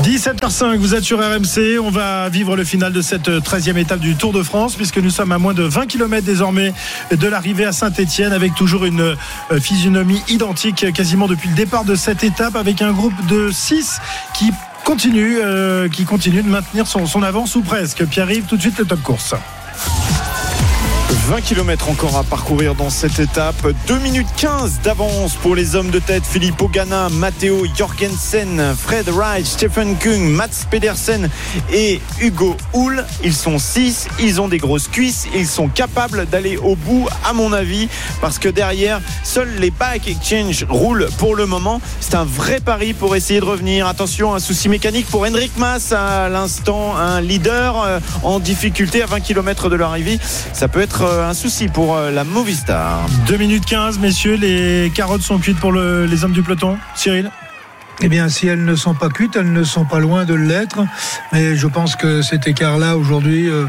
17h05, vous êtes sur RMC. On va vivre le final de cette 13e étape du Tour de France, puisque nous sommes à moins de 20 km désormais de l'arrivée à Saint-Etienne, avec toujours une euh, physionomie identique quasiment depuis le départ de cette étape, avec un groupe de 6 qui continue, euh, qui continue de maintenir son, avance ou presque. Pierre-Yves, tout de suite le top course. 20 km encore à parcourir dans cette étape. 2 minutes 15 d'avance pour les hommes de tête. Filippo Ganna, Matteo Jorgensen, Fred Wright, Stephen Kung, Mats Pedersen et Hugo Hull. Ils sont 6, ils ont des grosses cuisses, ils sont capables d'aller au bout à mon avis parce que derrière, seuls les Bike Exchange roulent pour le moment. C'est un vrai pari pour essayer de revenir. Attention, un souci mécanique pour Hendrik Mas à l'instant, un leader euh, en difficulté à 20 km de l'arrivée. Ça peut être euh, un souci pour euh, la Movistar. 2 minutes 15, messieurs, les carottes sont cuites pour le- les hommes du peloton. Cyril Eh bien, si elles ne sont pas cuites, elles ne sont pas loin de l'être. Mais je pense que cet écart-là, aujourd'hui, euh,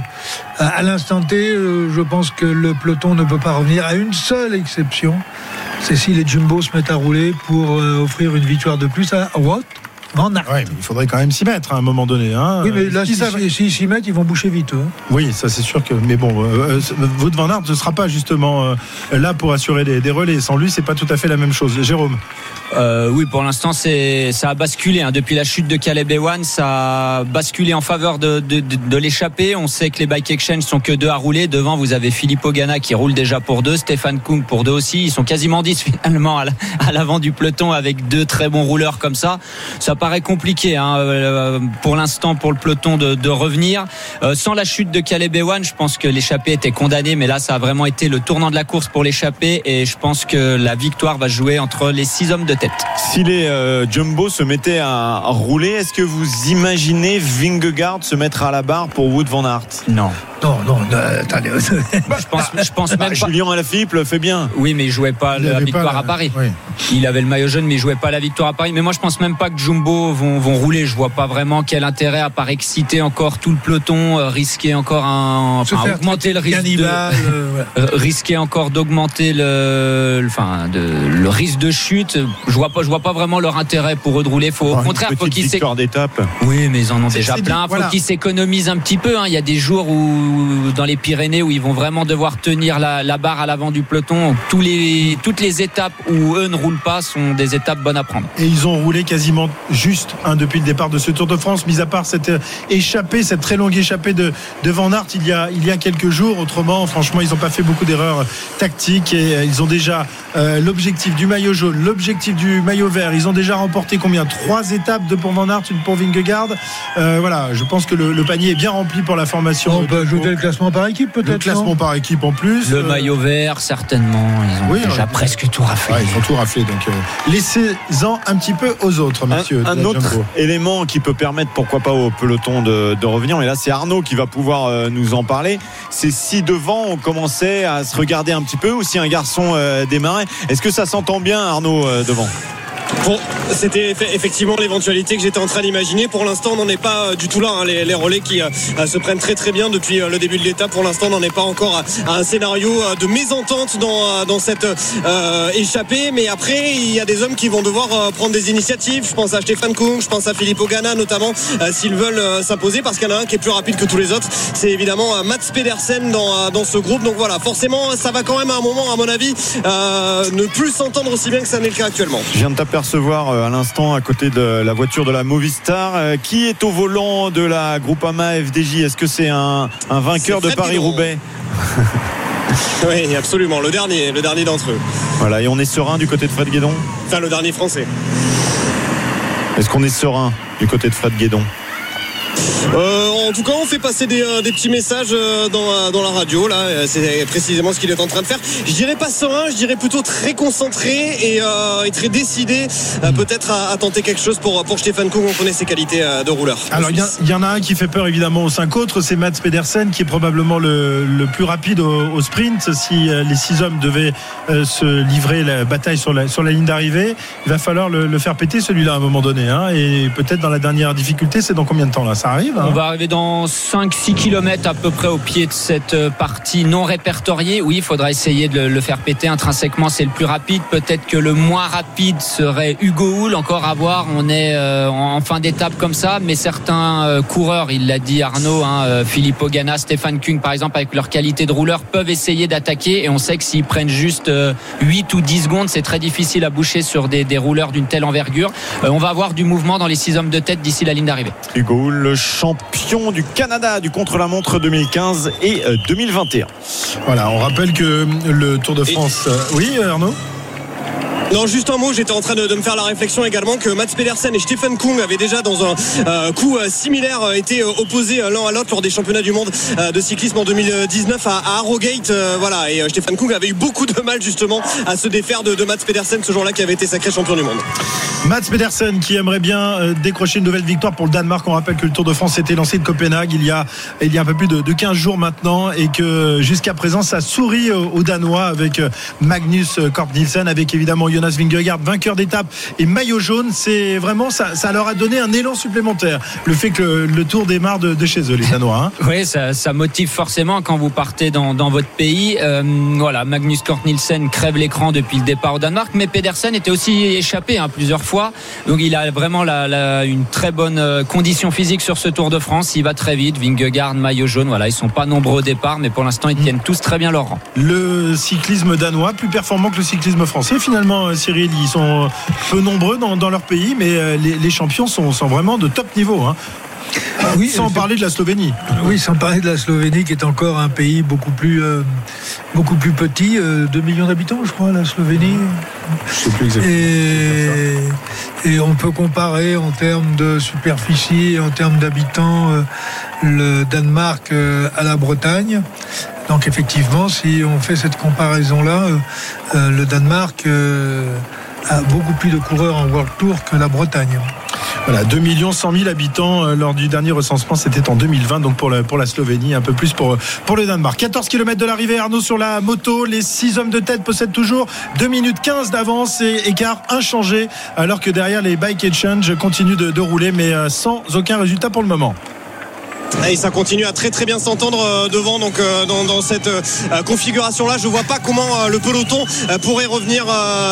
à, à l'instant T, euh, je pense que le peloton ne peut pas revenir à une seule exception. C'est si les Jumbo se mettent à rouler pour euh, offrir une victoire de plus à Wout Van Aert. Ouais, mais il faudrait quand même s'y mettre à un moment donné. Hein. Oui, mais là, s'ils si, s'y mettent, ils vont boucher vite. Oui, ça c'est sûr que. Mais bon, euh, euh, Wout van Aert ne sera pas justement euh, là pour assurer des, des relais. Sans lui, c'est pas tout à fait la même chose. Jérôme. Euh, oui, pour l'instant, c'est ça a basculé. hein. Depuis la chute de Caleb Ewan, ça a basculé en faveur de, de, de, de l'échappée. On sait que les bike exchange sont que deux à rouler. Devant, vous avez Filippo Ganna qui roule déjà pour deux, Stéphane Kung pour deux aussi. Ils sont quasiment dix finalement à la- à l'avant du peloton avec deux très bons rouleurs comme ça. Ça paraît compliqué hein, euh, pour l'instant pour le peloton de, de revenir. Euh, sans la chute de Caleb Ewan, je pense que l'échappée était condamnée, mais là, ça a vraiment été le tournant de la course pour l'échappée. Et je pense que la victoire va jouer entre les six hommes de tête. Si les euh, Jumbo se mettaient à, rouler, est-ce que vous imaginez Vingegaard se mettre à la barre pour Wood van Aert? Non. Non, non, non, attendez. Je pense, je pense Bah, même pas. Julien Alaphilippe le fait bien. Oui, mais il jouait pas Il la victoire pas la- à Paris. oui. Il avait le maillot jaune, mais il jouait pas la victoire à Paris. Mais moi, je pense même pas que Jumbo vont, vont rouler. Je vois pas vraiment quel intérêt à part exciter encore tout le peloton, euh, risquer encore un, enfin, augmenter le risque de, euh, euh, risquer encore d'augmenter le, le- enfin, de, le risque de chute. Je vois pas, je vois pas vraiment leur intérêt pour eux de rouler. Faut, au Une contraire, faut qu'ils d'étape. oui, mais ils en ont déjà plein. dit, Il faut qu'ils s'économisent un petit peu. hein. Il y a des jours où, dans les Pyrénées, où ils vont vraiment devoir tenir la, la barre à l'avant du peloton. Tous les, toutes les étapes où eux ne roulent pas sont des étapes bonnes à prendre. Et ils ont roulé quasiment juste hein, depuis le départ de ce Tour de France, mis à part cette euh, échappée, cette très longue échappée de, de Van Aert il y, a, il y a quelques jours. Autrement, franchement, ils n'ont pas fait beaucoup d'erreurs euh, tactiques et euh, ils ont déjà euh, l'objectif du maillot jaune, l'objectif du maillot vert. Ils ont déjà remporté combien? Trois étapes, deux pour Van Aert, une pour Vingegaard. Euh, voilà, je pense que le, le panier est bien rempli pour la formation. On peut ajouter le classement par équipe, Le peut-être. classement non par équipe en plus. Le Euh, maillot vert, certainement. Ils ont oui, déjà ouais. presque tout raflé. Ouais, ils ont tout raflé. Donc, euh, laissez-en un petit peu aux autres, Un, messieurs. de un autre Jumbo. élément qui peut permettre, pourquoi pas, au peloton de, de revenir, et là c'est Arnaud qui va pouvoir euh, nous en parler, c'est si devant on commençait à se regarder un petit peu ou si un garçon euh, démarrait. Est-ce que ça s'entend bien Arnaud euh, devant? Bon, c'était eff- effectivement l'éventualité que j'étais en train d'imaginer. Pour l'instant, on n'en est pas euh, du tout là. hein. Les, relais qui euh, euh, se prennent très très bien depuis le début de l'étape. Pour l'instant, on n'en est pas encore à, un scénario de mésentente dans, dans cette échappée. Mais après, il y a des hommes qui vont devoir prendre des initiatives. Je pense à Stéphane Kung, je pense à Philippe Ogana notamment, s'ils veulent s'imposer, parce qu'il y en a un qui est plus rapide que tous les autres. C'est évidemment Mats Pedersen dans, dans ce groupe. Donc voilà, forcément, ça va quand même à un moment, à mon avis, ne plus s'entendre aussi bien que ça n'est le cas actuellement. Euh, à l'instant à côté de la voiture de la Movistar. Euh, Qui est au volant de la Groupama FDJ Est-ce que c'est un, un vainqueur de Paris-Roubaix Oui, absolument. Le dernier, le dernier d'entre eux. Voilà, et on est serein du côté de Fred Guédon Enfin, le dernier français. Est-ce qu'on est serein du côté de Fred Guédon Euh, en tout cas, on fait passer des, euh, des petits messages euh, dans, dans la radio. Là, c'est précisément ce qu'il est en train de faire. Je dirais pas serein, je dirais plutôt très concentré et, et très décidé, euh, peut-être à, à tenter quelque chose pour pour Stéphane Kung. On connaît ses qualités de rouleur. Alors il y, en a un qui fait peur évidemment aux cinq autres, c'est Mats Pedersen qui est probablement le, le plus rapide au, au sprint. Si les six hommes devaient se livrer la bataille sur la, sur la ligne d'arrivée, il va falloir le, le faire péter celui-là à un moment donné. hein. et peut-être dans la dernière difficulté, c'est dans combien de temps là Ça arrive hein On va arriver dans 5-6 km à peu près au pied de cette euh, partie non répertoriée. Oui, il faudra essayer de le, faire péter. Intrinsèquement, c'est le plus rapide. Peut-être que le moins rapide serait Hugo Hull. Encore à voir. On est euh, en fin d'étape comme ça. Mais certains euh, coureurs, il l'a dit Arnaud, hein, Philippe Ogana, Stéphane Kung par exemple, avec leur qualité de rouleur, peuvent essayer d'attaquer. Et on sait que s'ils prennent juste euh, 8 ou 10 secondes, c'est très difficile à boucher sur des, des rouleurs d'une telle envergure. On va avoir du mouvement dans les six hommes de tête d'ici la ligne d'arrivée. Hugo Hull, le champion du Canada du contre-la-montre 2015 et euh, 2021. Voilà, on rappelle que le Tour de France. euh, Oui, Arnaud? Non, juste un mot, j'étais en train de, me faire la réflexion également que Mats Pedersen et Stephen Kung avaient déjà dans un euh, coup euh, similaire euh, été opposés l'un à l'autre lors des championnats du monde de cyclisme en 2019 à, à Harrogate. euh, voilà, et Stephen Kung avait eu beaucoup de mal justement à se défaire de, Mats Pedersen ce jour-là qui avait été sacré champion du monde. Mats Pedersen qui aimerait bien décrocher une nouvelle victoire pour le Danemark. On rappelle que le Tour de France s'était lancé de Copenhague il y a, il y a un peu plus de, de 15 jours maintenant et que jusqu'à présent ça sourit aux, Danois avec Magnus Kort Nielsen, avec évidemment Jonas Vingegaard, vainqueur d'étape et maillot jaune. C'est vraiment ça, ça leur a donné un élan supplémentaire. Le fait que le, le Tour démarre de, de chez eux, les Danois. hein. Oui, ça, ça motive forcément quand vous partez dans, dans votre pays. Euh, voilà, Magnus Kort Nielsen crève l'écran depuis le départ au Danemark, mais Pedersen était aussi échappé hein, plusieurs fois. Donc il a vraiment la, la- une très bonne euh, condition physique sur ce Tour de France. Il va très vite. Vingegaard, maillot jaune, voilà, ils sont pas nombreux au départ, mais pour l'instant ils tiennent tous très bien leur rang. Le cyclisme danois plus performant que le cyclisme français. Finalement, Cyril, ils sont peu nombreux dans, dans leur pays, mais euh, les, les champions sont, sont vraiment de top niveau. hein. Oui, Sans parler de la Slovénie. Oui, sans parler de la Slovénie, qui est encore un pays beaucoup plus, euh, beaucoup plus petit, euh, 2 millions d'habitants, je crois, la Slovénie. Je sais plus Et, et on peut comparer en termes de superficie, en termes d'habitants, euh, le Danemark euh, à la Bretagne. Donc effectivement, si on fait cette comparaison-là, euh, euh, le Danemark euh, a beaucoup plus de coureurs en World Tour que la Bretagne. Voilà, 2 100 000 habitants lors du dernier recensement, c'était en 2020, donc pour la, pour la Slovénie, un peu plus pour, pour le Danemark. 14 km de l'arrivée, Arnaud sur la moto, les 6 hommes de tête possèdent toujours 2 minutes 15 d'avance et écart inchangé, alors que derrière les bike exchange continuent de, de rouler, mais sans aucun résultat pour le moment. Et ça continue à très très bien s'entendre euh, devant donc euh, dans, cette euh, configuration là je vois pas comment le peloton pourrait revenir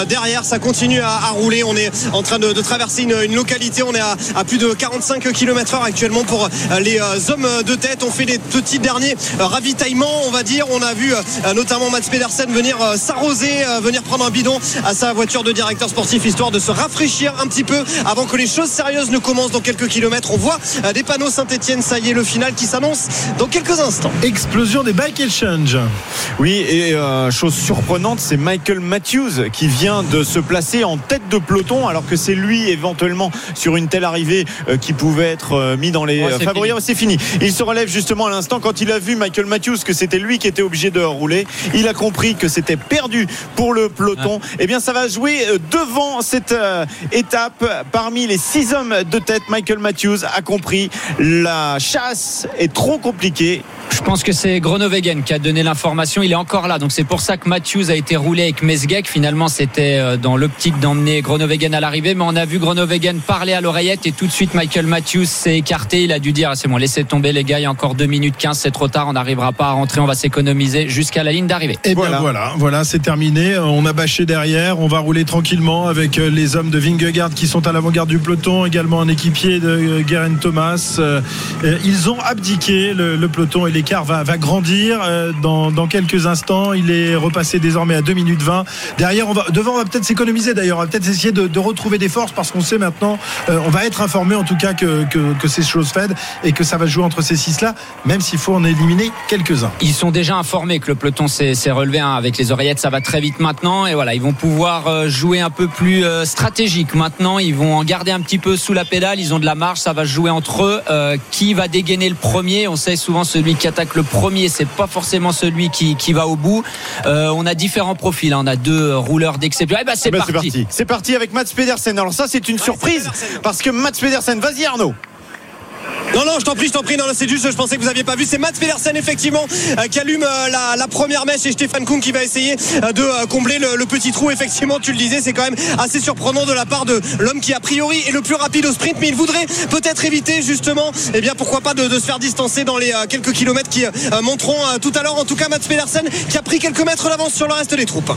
derrière. Ça continue à, rouler. On est en train de, traverser une, localité. On est à, plus de 45 km heure actuellement pour les hommes de tête. On fait les petits derniers ravitaillements on va dire. On a vu notamment Mats Pedersen venir s'arroser venir prendre un bidon à sa voiture de directeur sportif histoire de se rafraîchir un petit peu avant que les choses sérieuses ne commencent dans quelques kilomètres. On voit des panneaux Saint-Etienne ça y est le final qui s'annonce dans quelques instants Explosion des bike exchange. Oui, et euh, chose surprenante, c'est Michael Matthews qui vient de se placer en tête de peloton, alors que c'est lui éventuellement sur une telle arrivée euh, qui pouvait être euh, mis dans les Ouais, c'est favoris. C'est fini. Il se relève justement à l'instant quand il a vu Michael Matthews que c'était lui qui était obligé de rouler. Il a compris que c'était perdu pour le peloton. Eh bien, ça va jouer devant cette euh, étape. Parmi les six hommes de tête, Michael Matthews a compris la chasse est trop compliquée. Je pense que c'est Gronovegen qui a donné l'information. Il est encore là. Donc c'est pour ça que Matthews a été roulé avec Mesgek. Finalement, c'était euh, dans l'optique d'emmener Gronovegen à l'arrivée. Mais on a vu Gronovegen parler à l'oreillette et tout de suite Michael Matthews s'est écarté. Il a dû dire ah, c'est bon, laissez tomber les gars. Il y a encore 2 minutes 15, c'est trop tard. On n'arrivera pas à rentrer. On va s'économiser jusqu'à la ligne d'arrivée. Et Voilà. bien voilà, voilà, c'est terminé. On a bâché derrière. On va rouler tranquillement avec euh, les hommes de Vingegaard qui sont à l'avant-garde du peloton, également un équipier de euh, Geraint Thomas. Euh, euh, Ils ont abdiqué le, le peloton et l'écart va, va grandir euh, dans, quelques instants. Il est repassé désormais à 2 minutes 20. Derrière, devant, on va peut-être s'économiser d'ailleurs. On va peut-être essayer de, retrouver des forces parce qu'on sait maintenant, euh, on va être informé en tout cas que, que, que c'est chose faite et que ça va jouer entre ces six-là, même s'il faut en éliminer quelques-uns. Ils sont déjà informés que le peloton s'est relevé hein, avec les oreillettes, ça va très vite maintenant et voilà, ils vont pouvoir euh, jouer un peu plus stratégique maintenant. Ils vont en garder un petit peu sous la pédale. Ils ont de la marge, ça va jouer entre eux. Qui va dégainer le premier? On sait souvent celui qui attaque le premier, c'est pas forcément celui qui, qui va au bout. Euh, on a différents profils. hein. On a deux rouleurs d'exception. Eh ben c'est Eh ben, parti. c'est parti. Avec Mats Pedersen. Alors ça, c'est une surprise parce que Mats Pedersen, vas-y Arnaud. Non, non, je t'en prie, je t'en prie. Non, c'est juste, je pensais que vous aviez pas vu. C'est Mats Pedersen, effectivement, euh, qui allume euh, la, première mèche et Stéphane Kuhn qui va essayer euh, de combler le, petit trou. Effectivement, tu le disais, c'est quand même assez surprenant de la part de l'homme qui, a priori, est le plus rapide au sprint, mais il voudrait peut-être éviter, justement, eh bien, pourquoi pas de, se faire distancer dans les quelques kilomètres qui monteront tout à l'heure. En tout cas, Mats Pedersen qui a pris quelques mètres d'avance sur le reste des troupes.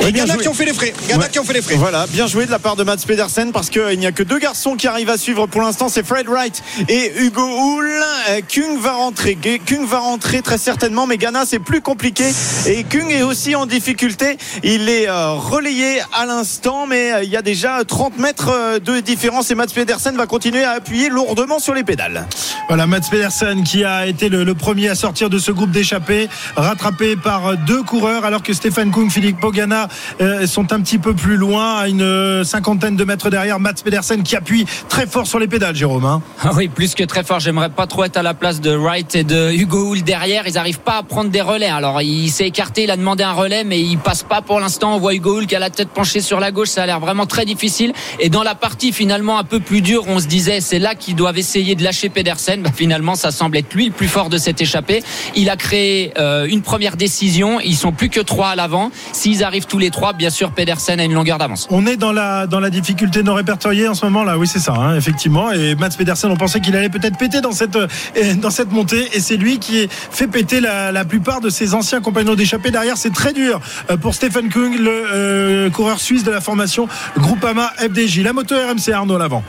Et joué. qui ont fait les frais. Ghana Ouais. qui ont fait les frais. Voilà, bien joué de la part de Mats Pedersen parce qu'il n'y a que deux garçons qui arrivent à suivre pour l'instant, c'est Fred Wright et Hugo Hull. Euh, Kung va rentrer, Kung va rentrer très certainement, mais Ghana c'est plus compliqué et Kung est aussi en difficulté. Il est euh, relayé à l'instant, mais euh, il y a déjà 30 mètres euh, de différence et Mats Pedersen va continuer à appuyer lourdement sur les pédales. Voilà, Mats Pedersen qui a été le, le premier à sortir de ce groupe d'échappés, rattrapé par deux coureurs, alors que Stéphane Kung, Philippe Pogana euh, sont un petit peu plus loin, à une euh, cinquantaine de mètres derrière. Mats Pedersen qui appuie très fort sur les pédales, Jérôme. hein. Ah oui, plus que très fort. J'aimerais pas trop être à la place de Wright et de Hugo Hull derrière. Ils arrivent pas à prendre des relais. Alors il s'est écarté, il a demandé un relais, mais il passe pas pour l'instant. On voit Hugo Hull qui a la tête penchée sur la gauche. Ça a l'air vraiment très difficile. Et dans la partie finalement un peu plus dure, on se disait c'est là qu'ils doivent essayer de lâcher Pedersen. Bah, finalement, ça semble être lui le plus fort de cette échappée. Il a créé euh, une première décision. Ils sont plus que trois à l'avant. S'ils arrivent tous les trois, bien sûr, Pedersen a une longueur d'avance. On est dans la, dans la difficulté non répertoriée en ce moment là, oui c'est ça, hein, effectivement. Et Mats Pedersen, on pensait qu'il allait peut-être péter dans cette, euh, montée, et c'est lui qui fait péter la, plupart de ses anciens compagnons d'échappée. Derrière, c'est très dur euh, pour Stephen Kung, le euh, coureur suisse de la formation Groupama FDJ. La moto RMC Arnaud l'avant.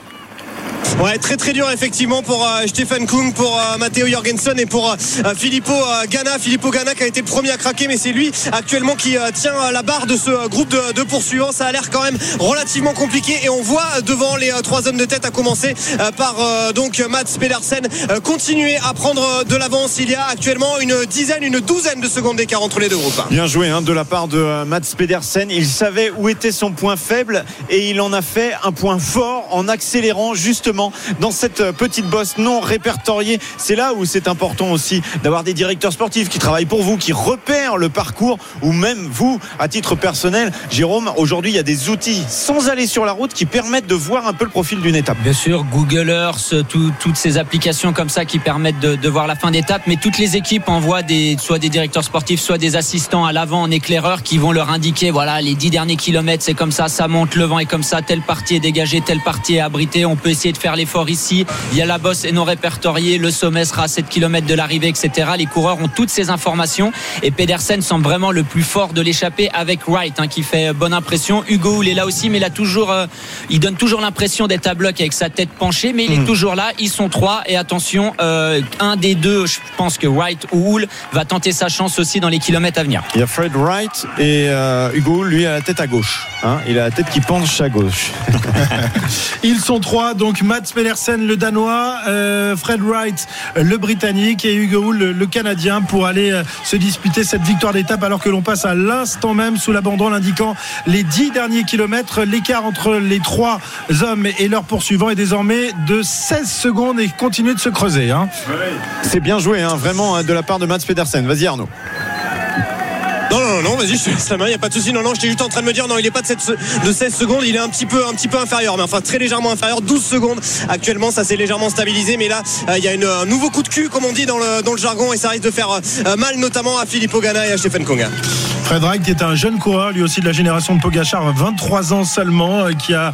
Ouais, très très dur effectivement pour euh, Stefan Kung, pour euh, Matteo Jorgensen et pour euh, Filippo euh, Ganna. Filippo Ganna qui a été le premier à craquer, mais c'est lui actuellement qui euh, tient euh, la barre de ce euh, groupe de, poursuivants. Ça a l'air quand même relativement compliqué et on voit euh, devant les euh, trois hommes de tête, à commencer euh, par euh, donc Mats Pedersen, euh, continuer à prendre euh, de l'avance. Il y a actuellement une dizaine, une douzaine de secondes d'écart entre les deux groupes. Bien joué hein, de la part de euh, Mats Pedersen. Il savait où était son point faible et il en a fait un point fort en accélérant justement dans cette euh, petite bosse non répertoriée. C'est là où c'est important aussi d'avoir des directeurs sportifs qui travaillent pour vous, qui repèrent le parcours ou même vous, à titre personnel. Jérôme, aujourd'hui, il y a des outils sans aller sur la route qui permettent de voir un peu le profil d'une étape. Bien sûr, Google Earth, tout- toutes ces applications comme ça qui permettent de, de voir la fin d'étape, mais toutes les équipes envoient des, soit des directeurs sportifs, soit des assistants à l'avant en éclaireur qui vont leur indiquer, voilà, les dix derniers kilomètres, c'est comme ça, ça monte, le vent est comme ça, telle partie est dégagée, telle partie est abritée, on peut essayer de faire l'effort ici, il y a la bosse et non répertoriée, le sommet sera à 7 km de l'arrivée, etc. Les coureurs ont toutes ces informations et Pedersen semble vraiment le plus fort de l'échappée avec Wright hein, qui fait bonne impression. Hugo Hull est là aussi, mais il a toujours, euh, il donne toujours l'impression d'être à bloc avec sa tête penchée, mais il est toujours là. Ils sont trois et attention, euh, un des deux, je pense que Wright ou Hull va tenter sa chance aussi dans les kilomètres à venir. Il y a Fred Wright et euh, Hugo, lui, a la tête à gauche. hein. il a la tête qui penche à gauche. Ils sont trois, donc Mats Pedersen, le Danois, euh, Fred Wright, le Britannique, et Hugo Hull, le, Canadien, pour aller euh, se disputer cette victoire d'étape, alors que l'on passe à l'instant même sous la banderole indiquant les dix derniers kilomètres. L'écart entre les trois hommes et leurs poursuivants est désormais de 16 secondes et continue de se creuser. hein. C'est bien joué, hein, vraiment, hein, de la part de Mats Pedersen. Vas-y, Arnaud. Non, non, non, vas-y, je te laisse la main, il n'y a pas de souci. Non, non, j'étais juste en train de me dire, non, il n'est pas de, 7 se- de 16 secondes, il est un petit peu, un petit peu inférieur, mais enfin très légèrement inférieur, 12 secondes. Actuellement, ça s'est légèrement stabilisé, mais là, euh, il y a un nouveau coup de cul, comme on dit dans le, dans le jargon, et ça risque de faire euh, mal, notamment à Philippe Ogana et à Stephen Konga. Fred Wright qui est un jeune coureur, lui aussi de la génération de Pogachar, 23 ans seulement, euh, qui a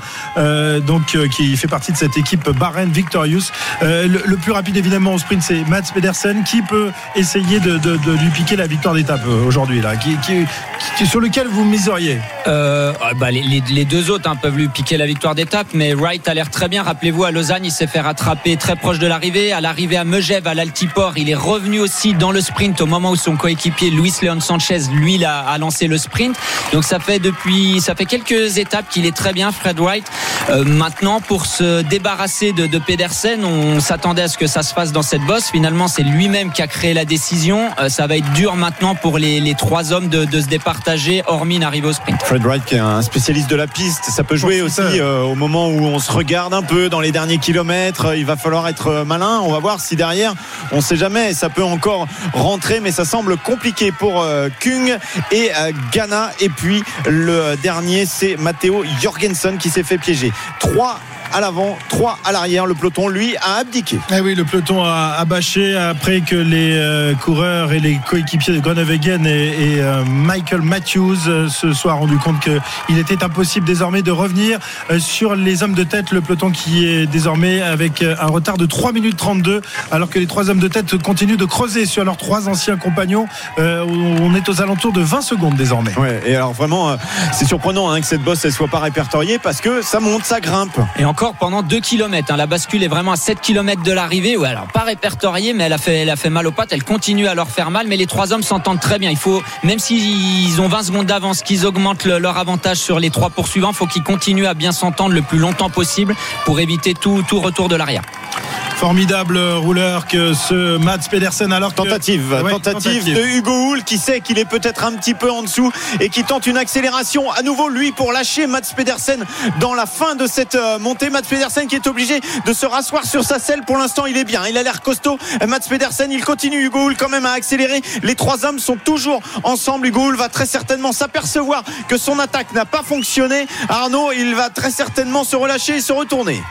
donc qui fait partie de cette équipe Bahrain Victorious. Le, plus rapide évidemment au sprint, c'est Mats Pedersen qui peut essayer de, de- lui piquer la victoire d'étape aujourd'hui là, qui, sur lequel vous miseriez. Euh, ah bah, les, deux autres hein, peuvent lui piquer la victoire d'étape, mais Wright a l'air très bien. Rappelez-vous, à Lausanne, il s'est fait rattraper très proche de l'arrivée. À l'arrivée à Megève, à l'Altiport, il est revenu aussi dans le sprint au moment où son coéquipier Luis Leon Sanchez, lui, a lancé le sprint. Donc ça fait depuis, ça fait quelques étapes qu'il est très bien, Fred Wright. Euh, maintenant, pour se débarrasser de, de Pedersen, on s'attendait à ce que ça se fasse dans cette bosse. Finalement, c'est lui-même qui a créé la décision. Euh, ça va être dur maintenant pour les, les trois hommes de, de se départager, hormis une arrivée au sprint. Fred Wright qui est un spécialiste de la piste, ça peut jouer aussi Professeur. euh, au moment où on se regarde un peu dans les derniers kilomètres. Il va falloir être euh, malin. On va voir si derrière, on sait jamais, ça peut encore rentrer, mais ça semble compliqué pour euh, Kung et euh, Ghana. Et puis le dernier, c'est Matteo Jorgensen qui s'est fait piéger. 3 à l'avant, 3 à l'arrière. Le peloton, lui, a abdiqué. Eh oui, le peloton a, a bâché après que les euh, coureurs et les coéquipiers de Groenewegen et, et, euh, Michael Matthews euh, se soient rendus compte qu'il était impossible désormais de revenir euh, sur les hommes de tête. Le peloton qui est désormais avec un retard de 3 minutes 32, alors que les trois hommes de tête continuent de creuser sur leurs trois anciens compagnons. Euh, on est aux alentours de 20 secondes désormais. Ouais, et alors vraiment, euh, c'est surprenant hein, que cette bosse elle soit pas répertoriée parce que ça monte, ça grimpe. Et encore pendant 2 km. La bascule est vraiment à 7 km de l'arrivée. Ouais, alors pas répertoriée, mais elle a, fait, elle a fait mal aux pattes. Elle continue à leur faire mal. Mais les trois hommes s'entendent très bien. Il faut, même s'ils ont 20 secondes d'avance, qu'ils augmentent le- leur avantage sur les trois poursuivants, il faut qu'ils continuent à bien s'entendre le plus longtemps possible pour éviter tout, tout retour de l'arrière. Formidable rouleur que ce Mats Pedersen alors que- Tentative, Ouais, tentative de Hugo Hull qui sait qu'il est peut-être un petit peu en dessous et qui tente une accélération à nouveau lui pour lâcher Mats Pedersen dans la fin de cette euh, Mats Pedersen qui est obligé de se rasseoir sur sa selle. Pour l'instant, il est bien. Il a l'air costaud. Mats Pedersen, il continue. Hugo Hull quand même à accélérer. Les trois hommes sont toujours ensemble. Hugo Hull va très certainement s'apercevoir que son attaque n'a pas fonctionné. Arnaud, il va très certainement se relâcher et se retourner.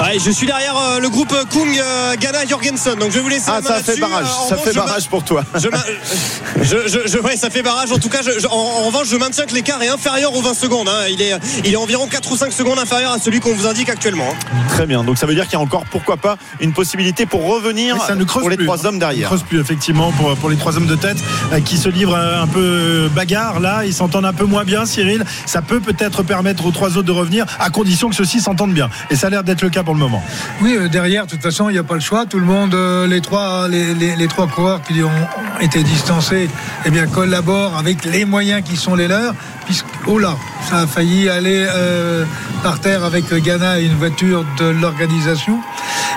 Ouais, je suis derrière euh, le groupe Kung euh, Ghana Jorgensen. Donc je vais vous laisser. Ah, la ça fait barrage. Euh, Ça revanche, fait barrage pour toi. Je, je, je- je- ouais, ça fait barrage. En tout cas, je- je- en, en revanche, je maintiens que l'écart est inférieur aux 20 secondes. hein. Il, est, il est environ 4 ou 5 secondes inférieur à celui qu'on vous indique actuellement. hein. Très bien. Donc ça veut dire qu'il y a encore, pourquoi pas, une possibilité pour revenir ça ne creuse pour les plus, trois hein. hommes derrière. Ça ne creuse plus, effectivement, pour, pour les trois hommes de tête euh, qui se livrent euh, un peu euh, bagarre. Là, ils s'entendent un peu moins bien, Cyril. Ça peut peut-être permettre aux trois autres de revenir, à condition que ceux-ci s'entendent bien. Et ça a l'air d'être le cas pour le moment. Oui, euh, derrière, de toute façon, il n'y a pas le choix. Tout le monde, euh, les trois, les, coureurs qui ont été distancés, eh bien, collaborent avec les moyens qui sont les leurs. Puisque, oh là, ça a failli aller euh, par terre avec Ghana et une voiture de l'organisation.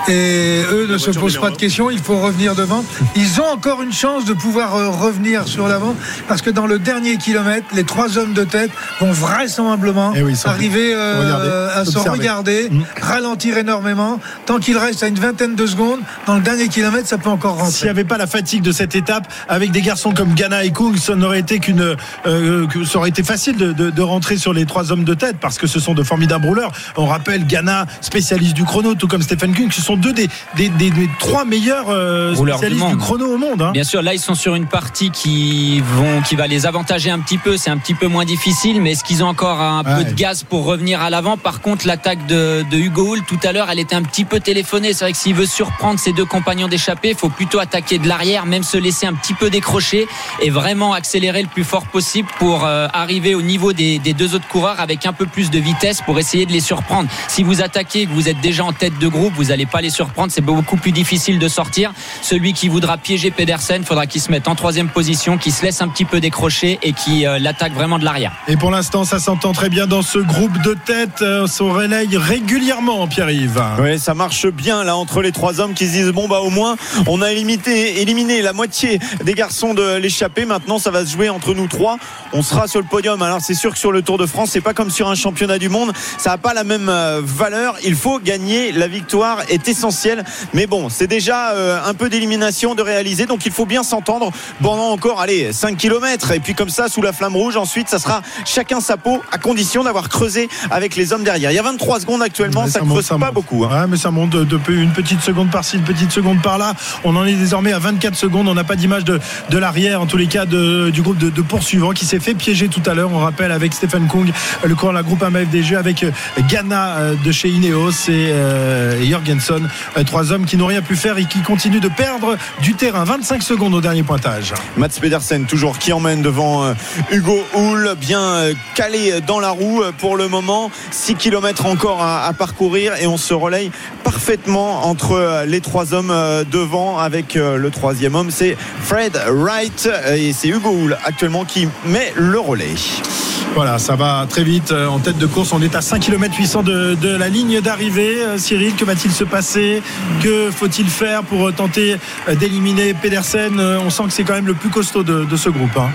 Et eux ne se posent pas de questions. Il faut revenir devant. Ils ont encore une chance de pouvoir euh, revenir sur l'avant parce que dans le dernier kilomètre, les trois hommes de tête vont vraisemblablement Eh oui, arriver euh, à se regarder, Mm. ralentir énormément. Tant qu'il reste à une vingtaine de secondes, dans le dernier kilomètre, ça peut encore S'il n'y rentrer. avait pas la fatigue de cette étape, avec des garçons comme Ghana et Kung, ça n'aurait été qu'une, euh, ça aurait été facile de, de- de rentrer sur les trois hommes de tête parce que ce sont de formidables rouleurs. On rappelle Ghana, spécialiste du chrono, tout comme Stephen Kung, ce sont deux des, des, des- des trois meilleurs euh, du spécialistes du, chrono au monde. hein. Bien sûr, là ils sont sur une partie qui vont, qui va les avantager un petit peu. C'est un petit peu moins difficile, mais est-ce qu'ils ont encore un Ouais. peu de gaz pour revenir à l'avant? Par contre, l'attaque de, de Hugo Hull tout à l'heure, elle était un petit peu téléphonée. C'est vrai que s'il veut surprendre ses deux compagnons d'échappée, il faut plutôt attaquer de l'arrière, même se laisser un petit peu décrocher et vraiment accélérer le plus fort possible pour euh, arriver au niveau des, des deux autres coureurs avec un peu plus de vitesse pour essayer de les surprendre. Si vous attaquez, et que vous êtes déjà en tête de groupe, vous n'allez pas les surprendre. C'est beaucoup plus difficile de sortir. Celui qui voudra piéger Pedersen, faudra qu'il se mette en troisième position, qu'il se laisse un petit peu décrocher et qui euh, l'attaque vraiment de l'arrière. Et pour l'instant, ça s'entend très bien dans ce groupe de tête. Euh, On relaye régulièrement, Pierre-Yves. Oui, ça marche bien là entre les trois hommes qui se disent bon bah au moins on a éliminé, éliminé la moitié des garçons de l'échappée. Maintenant ça va se jouer entre nous trois. On sera sur le podium. Alors c'est sûr que sur le Tour de France c'est pas comme sur un championnat du monde. Ça n'a pas la même euh, valeur. Il faut gagner la victoire et essentiel. Mais bon, c'est déjà euh, un peu d'élimination de réaliser. Donc il faut bien s'entendre pendant encore, allez, 5 km. Et puis comme ça, sous la flamme rouge, ensuite, ça sera chacun sa peau à condition d'avoir creusé avec les hommes derrière. Il y a 23 secondes actuellement, Mais ça, monte, creuse pas monte. beaucoup. hein. Ouais, mais ça monte de, de peu- une petite seconde par-ci, une petite seconde par-là. On en est désormais à 24 secondes. On n'a pas d'image de, de l'arrière, en tous les cas, de- du groupe de, de poursuivants qui s'est fait piéger tout à l'heure. On rappelle avec Stephen Kung, le coureur de la groupe AMFDG, avec euh, Ghana euh, de chez Ineos et, euh, Jorgensen. Trois hommes qui n'ont rien pu faire et qui continuent de perdre du terrain. 25 secondes au dernier pointage. Mats Pedersen toujours qui emmène devant Hugo Hull bien calé dans la roue pour le moment 6 km encore à, parcourir et on se relaye parfaitement entre les trois hommes devant avec le troisième homme c'est Fred Wright et c'est Hugo Hull actuellement qui met le relais помощь. Voilà, ça va très vite euh, en tête de course. On est à 5 km 800 de, la ligne d'arrivée. Euh, Cyril, que va-t-il se passer? Que faut-il faire pour euh, tenter d'éliminer Pedersen? On sent que c'est quand même le plus costaud de, ce groupe. hein.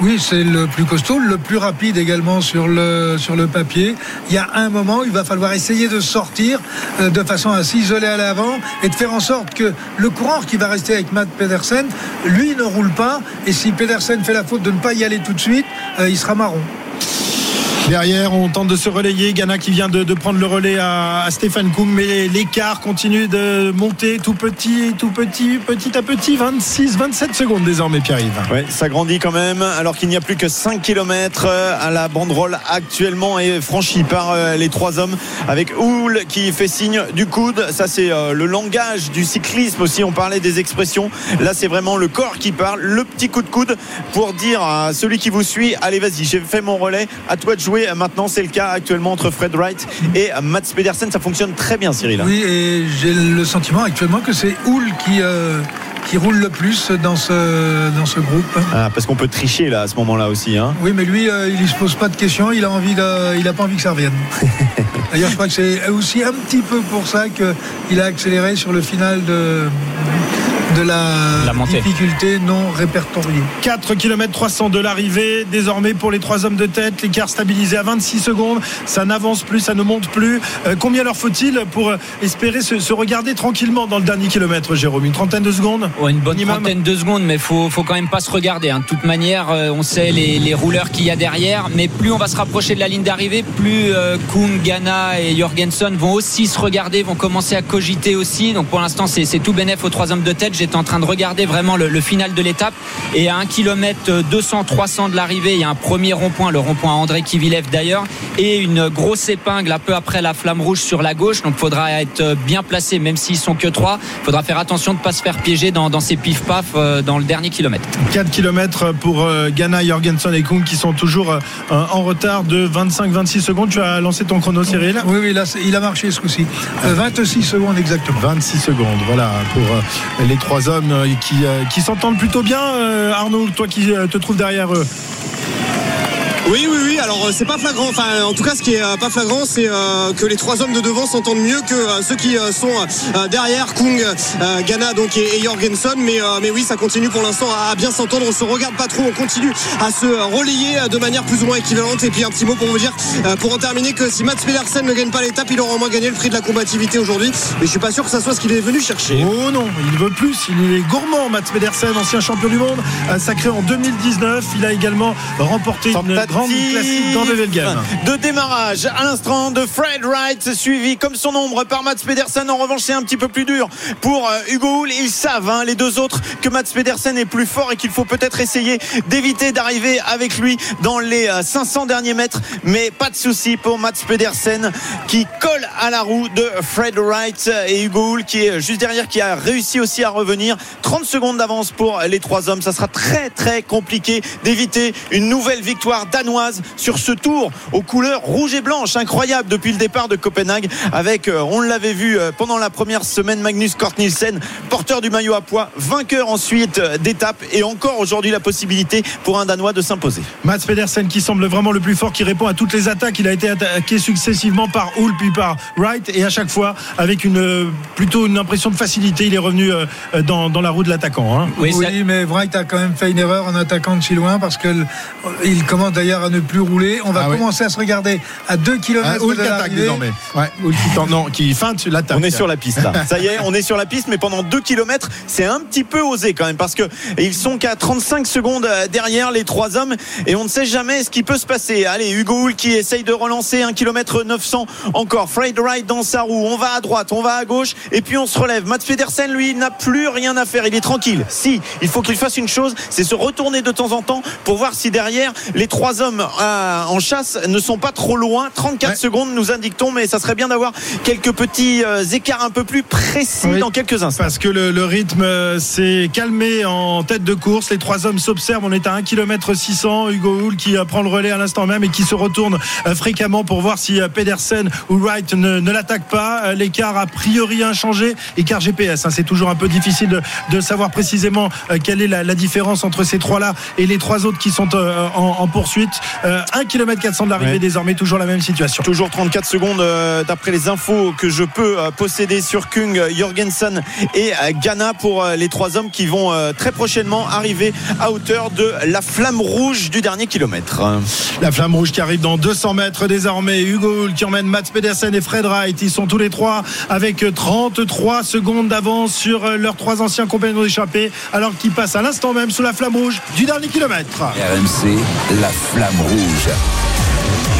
Oui, c'est le plus costaud, le plus rapide également sur le, sur le papier. Il y a un moment, il va falloir essayer de sortir de façon à s'isoler à l'avant et de faire en sorte que le coureur qui va rester avec Matt Pedersen, lui ne roule pas. Et si Pedersen fait la faute de ne pas y aller tout de suite, il sera marron. Derrière, on tente de se relayer. Ghana qui vient de, prendre le relais à, Stéphane Koum, mais l'écart continue de monter tout petit, tout petit, petit à petit. 26, 27 secondes désormais, Pierre-Yves. Ouais, ça grandit quand même, alors qu'il n'y a plus que 5 km à la banderole actuellement et franchi par euh, les trois hommes avec Hull qui fait signe du coude. Ça, c'est euh, le langage du cyclisme aussi. On parlait des expressions. Là, c'est vraiment le corps qui parle, le petit coup de coude pour dire à celui qui vous suit Allez, vas-y, j'ai fait mon relais, à toi de jouer. Maintenant, c'est le cas actuellement entre Fred Wright et Mats Pedersen. Ça fonctionne très bien, Cyril. Oui, et j'ai le sentiment actuellement que c'est Hull qui, euh, qui roule le plus dans ce, dans ce groupe. Ah, parce qu'on peut tricher là à ce moment-là aussi. Hein. Oui, mais lui, euh, il ne se pose pas de questions. Il a envie de, il a pas envie que ça revienne. D'ailleurs, je crois que c'est aussi un petit peu pour ça qu'il a accéléré sur le final de, de la, difficulté non répertoriée. 4 km 300 de l'arrivée. Désormais, pour les trois hommes de tête, l'écart stabilisé à 26 secondes. Ça n'avance plus, ça ne monte plus. Euh, combien leur faut-il pour euh, espérer se, se regarder tranquillement dans le dernier kilomètre, Jérôme? Une trentaine de secondes? Ouais, une bonne Minimum. trentaine de secondes, mais faut, faut quand même pas se regarder. hein. De toute manière, euh, on sait les, les rouleurs qu'il y a derrière, mais plus on va se rapprocher de la ligne d'arrivée, plus euh, Kung, Ghana et Jorgensen vont aussi se regarder, vont commencer à cogiter aussi. Donc pour l'instant, c'est c'est tout bénef aux trois hommes de tête. J'étais en train de regarder vraiment le, le final de l'étape. Et à 1 km 200, 300 de l'arrivée, il y a un premier rond-point, le rond-point André Kivilev d'ailleurs, et une grosse épingle un peu après la flamme rouge sur la gauche. Donc faudra être bien placé, même s'ils sont que trois. Faudra faire attention de ne pas se faire piéger dans, dans ces pif-paf euh, dans le dernier kilomètre. 4 km pour euh, Ghana, Jorgensen et Kung qui sont toujours euh, en retard de 25-26 secondes. Tu as lancé ton chrono, Cyril? Oui, oui, là, il a marché ce coup-ci. Euh, 26 secondes exactement. 26 secondes, voilà, pour les trois hommes euh, qui, euh, qui s'entendent plutôt bien. Euh, Arnaud, toi qui te trouves derrière eux. Oui, oui, oui. Alors, euh, c'est pas flagrant. Enfin, en tout cas, ce qui est euh, pas flagrant, c'est euh, que les trois hommes de devant s'entendent mieux que euh, ceux qui euh, sont euh, derrière, Kung, euh, Ghana, donc et, Jorgensen. Mais, euh, mais oui, ça continue pour l'instant à, bien s'entendre. On se regarde pas trop. On continue à se euh, relayer euh, de manière plus ou moins équivalente. Et puis un petit mot pour vous dire, euh, pour en terminer, que si Mats Pedersen ne gagne pas l'étape, il aura au moins gagné le prix de la combativité aujourd'hui. Mais je suis pas sûr que ça soit ce qu'il est venu chercher. Oh non, il veut plus. Il est gourmand, Mats Pedersen, ancien champion du monde, euh, sacré en 2019. Il a également remporté une grande classique dans Wevelgem. de démarrage. À l'instant de Fred Wright suivi comme son ombre par Mats Pedersen. En revanche c'est un petit peu plus dur pour euh, Hugo Hull. Ils savent hein, les deux autres que Mats Pedersen est plus fort et qu'il faut peut-être essayer d'éviter d'arriver avec lui dans les euh, 500 derniers mètres. Mais pas de souci pour Mats Pedersen qui colle à la roue de Fred Wright et Hugo Hull qui est juste derrière qui a réussi aussi à revenir. 30 secondes d'avance pour les trois hommes. Ça sera très très compliqué d'éviter une nouvelle victoire danoise sur ce tour aux couleurs rouge et blanche incroyable depuis le départ de Copenhague avec euh, on l'avait vu euh, pendant la première semaine Magnus Kort Nielsen porteur du maillot à poids vainqueur ensuite euh, d'étape et encore aujourd'hui la possibilité pour un danois de s'imposer Mats Pedersen qui semble vraiment le plus fort, qui répond à toutes les attaques. Il a été attaqué successivement par Hull puis par Wright et à chaque fois avec une plutôt une impression de facilité. Il est revenu dans, dans la roue de l'attaquant. hein. Oui, Oui, ça- mais Wright a quand même fait une erreur en attaquant de si loin parce qu'il commence d'ailleurs d'ailleurs à ne plus rouler. On va Ah ouais. commencer à se regarder à 2 km Ah, de désormais. Ouais, qui non, qui feinte l'attaque. On est sur la piste là. Ça y est, on est sur la piste, mais pendant 2 km, c'est un petit peu osé quand même parce que ils sont qu'à 35 secondes euh, derrière les trois hommes et on ne sait jamais ce qui peut se passer. Allez, Hugo Hull qui essaye de relancer 1 km 900 encore. Fred Wright dans sa roue. On va à droite, on va à gauche et puis on se relève. Mats Pedersen, lui, n'a plus rien à faire. Il est tranquille. Si, il faut qu'il fasse une chose, c'est se retourner de temps en temps pour voir si derrière les trois hommes euh, en chasse ne sont pas trop loin. 34 Ouais. secondes, nous indiquons, mais ça serait bien d'avoir quelques petits euh, écarts un peu plus précis Oui. dans quelques instants. Parce que le, le rythme euh, s'est calmé en tête de course. Les trois hommes s'observent. On est à 1 km 600. Hugo Hull qui prend le relais à l'instant même et qui se retourne fréquemment pour voir si Pedersen ou Wright ne, ne l'attaque pas. L'écart a priori inchangé. Écart GPS. hein. C'est toujours un peu difficile de, de savoir précisément quelle est la, la différence entre ces trois-là et les trois autres qui sont en, en poursuite. Euh, 1 km 400 de l'arrivée Ouais. désormais. Toujours la même situation. Toujours 34 secondes euh, d'après les infos que je peux euh, posséder sur Kung, euh, Jorgensen et euh, Ghana pour euh, les trois hommes qui vont euh, très prochainement arriver à hauteur de la flamme rouge du dernier kilomètre. La flamme rouge qui arrive dans 200 mètres désormais. Hugo Hull qui emmène Mats Pedersen et Fred Wright. Ils sont tous les trois avec 33 secondes d'avance sur euh, leurs trois anciens compagnons d'échappée alors qu'ils passent à l'instant même sous la flamme rouge du dernier kilomètre. RMC, la flamme rouge.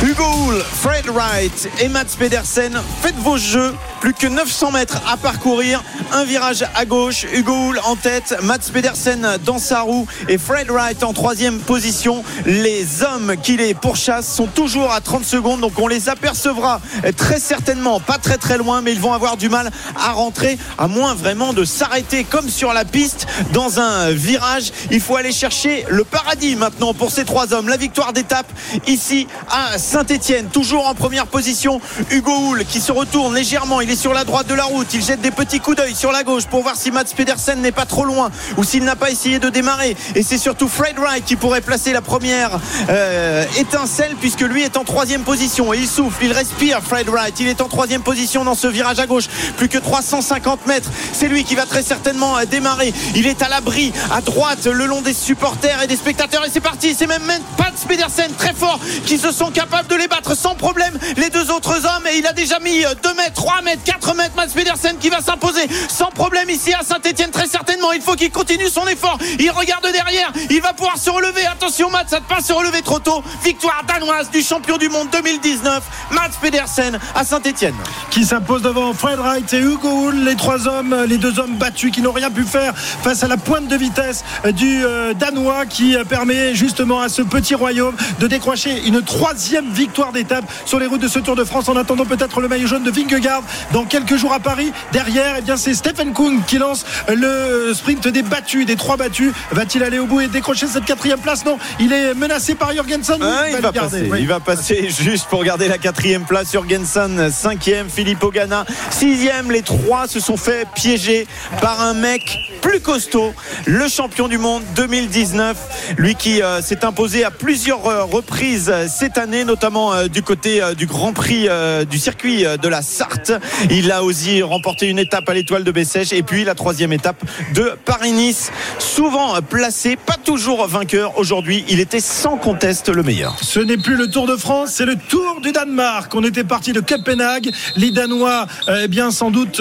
Hugo Hull, Fred Wright et Mats Pedersen, faites vos jeux. Plus que 900 mètres à parcourir. Un virage à gauche. Hugo Hull en tête. Mats Pedersen dans sa roue. Et Fred Wright en troisième position. Les hommes qui les pourchassent sont toujours à 30 secondes. Donc on les apercevra très certainement. Pas très très loin. Mais ils vont avoir du mal à rentrer. À moins vraiment de s'arrêter comme sur la piste dans un virage. Il faut aller chercher le paradis maintenant pour ces trois hommes. La victoire d'étape ici à Saint-Etienne. Toujours en première position. Hugo Hull qui se retourne légèrement. Il est sur la droite de la route. Il jette des petits coups d'œil sur la gauche pour voir si Mats Pedersen n'est pas trop loin ou s'il n'a pas essayé de démarrer. Et c'est surtout Fred Wright qui pourrait placer la première euh, étincelle puisque lui est en troisième position. Et il souffle, il respire Fred Wright. Il est en troisième position dans ce virage à gauche. Plus que 350 mètres. C'est lui qui va très certainement euh, démarrer. Il est à l'abri à droite le long des supporters et des spectateurs. Et c'est parti. C'est même Mats Pedersen très fort qui se sont capables de les battre sans problème. Les deux autres hommes. Et il a déjà mis 2 mètres, 3 mètres, 4 mètres. Mats Pedersen qui va s'imposer sans problème ici à Saint-Etienne très certainement. Il faut qu'il continue son effort. Il regarde derrière. Il va pouvoir se relever. Attention Mats, ça ne pas se relever trop tôt. Victoire danoise du champion du monde 2019. Mats Pedersen à Saint-Etienne. qui s'impose devant Fred Wright et Hugo Hull, les trois hommes, les deux hommes battus qui n'ont rien pu faire face à la pointe de vitesse du euh, Danois qui euh, permet justement à ce petit royaume de décrocher une troisième victoire d'étape sur les routes de ce Tour de France en attendant peut-être le maillot jaune de Vingegaard dans quelques jours à Paris. Derrière, eh bien c'est Stephen Kung qui lance le sprint des battus, des trois battus. Va-t-il aller au bout et décrocher cette quatrième place? Non, il est menacé par Jorgensen. Ah, il, va passer. oui. il va passer juste pour garder la quatrième place. Jorgensen, cinquième. Philippe Ogana, sixième. Les trois se sont fait piéger par un mec plus costaud, le champion du monde 2019. Lui qui euh, s'est imposé à plusieurs euh, reprises euh, cette année, notamment euh, du côté euh, du Grand Prix euh, du circuit de la Sarthe. Il a aussi remporté une étape à l'étoile de Bessèges et puis la troisième étape de Paris-Nice. Souvent placé, pas toujours vainqueur. Aujourd'hui, il était sans conteste le meilleur. Ce n'est plus le Tour de France, c'est le Tour du Danemark. On était parti de Copenhague. Les Danois, eh bien, sans doute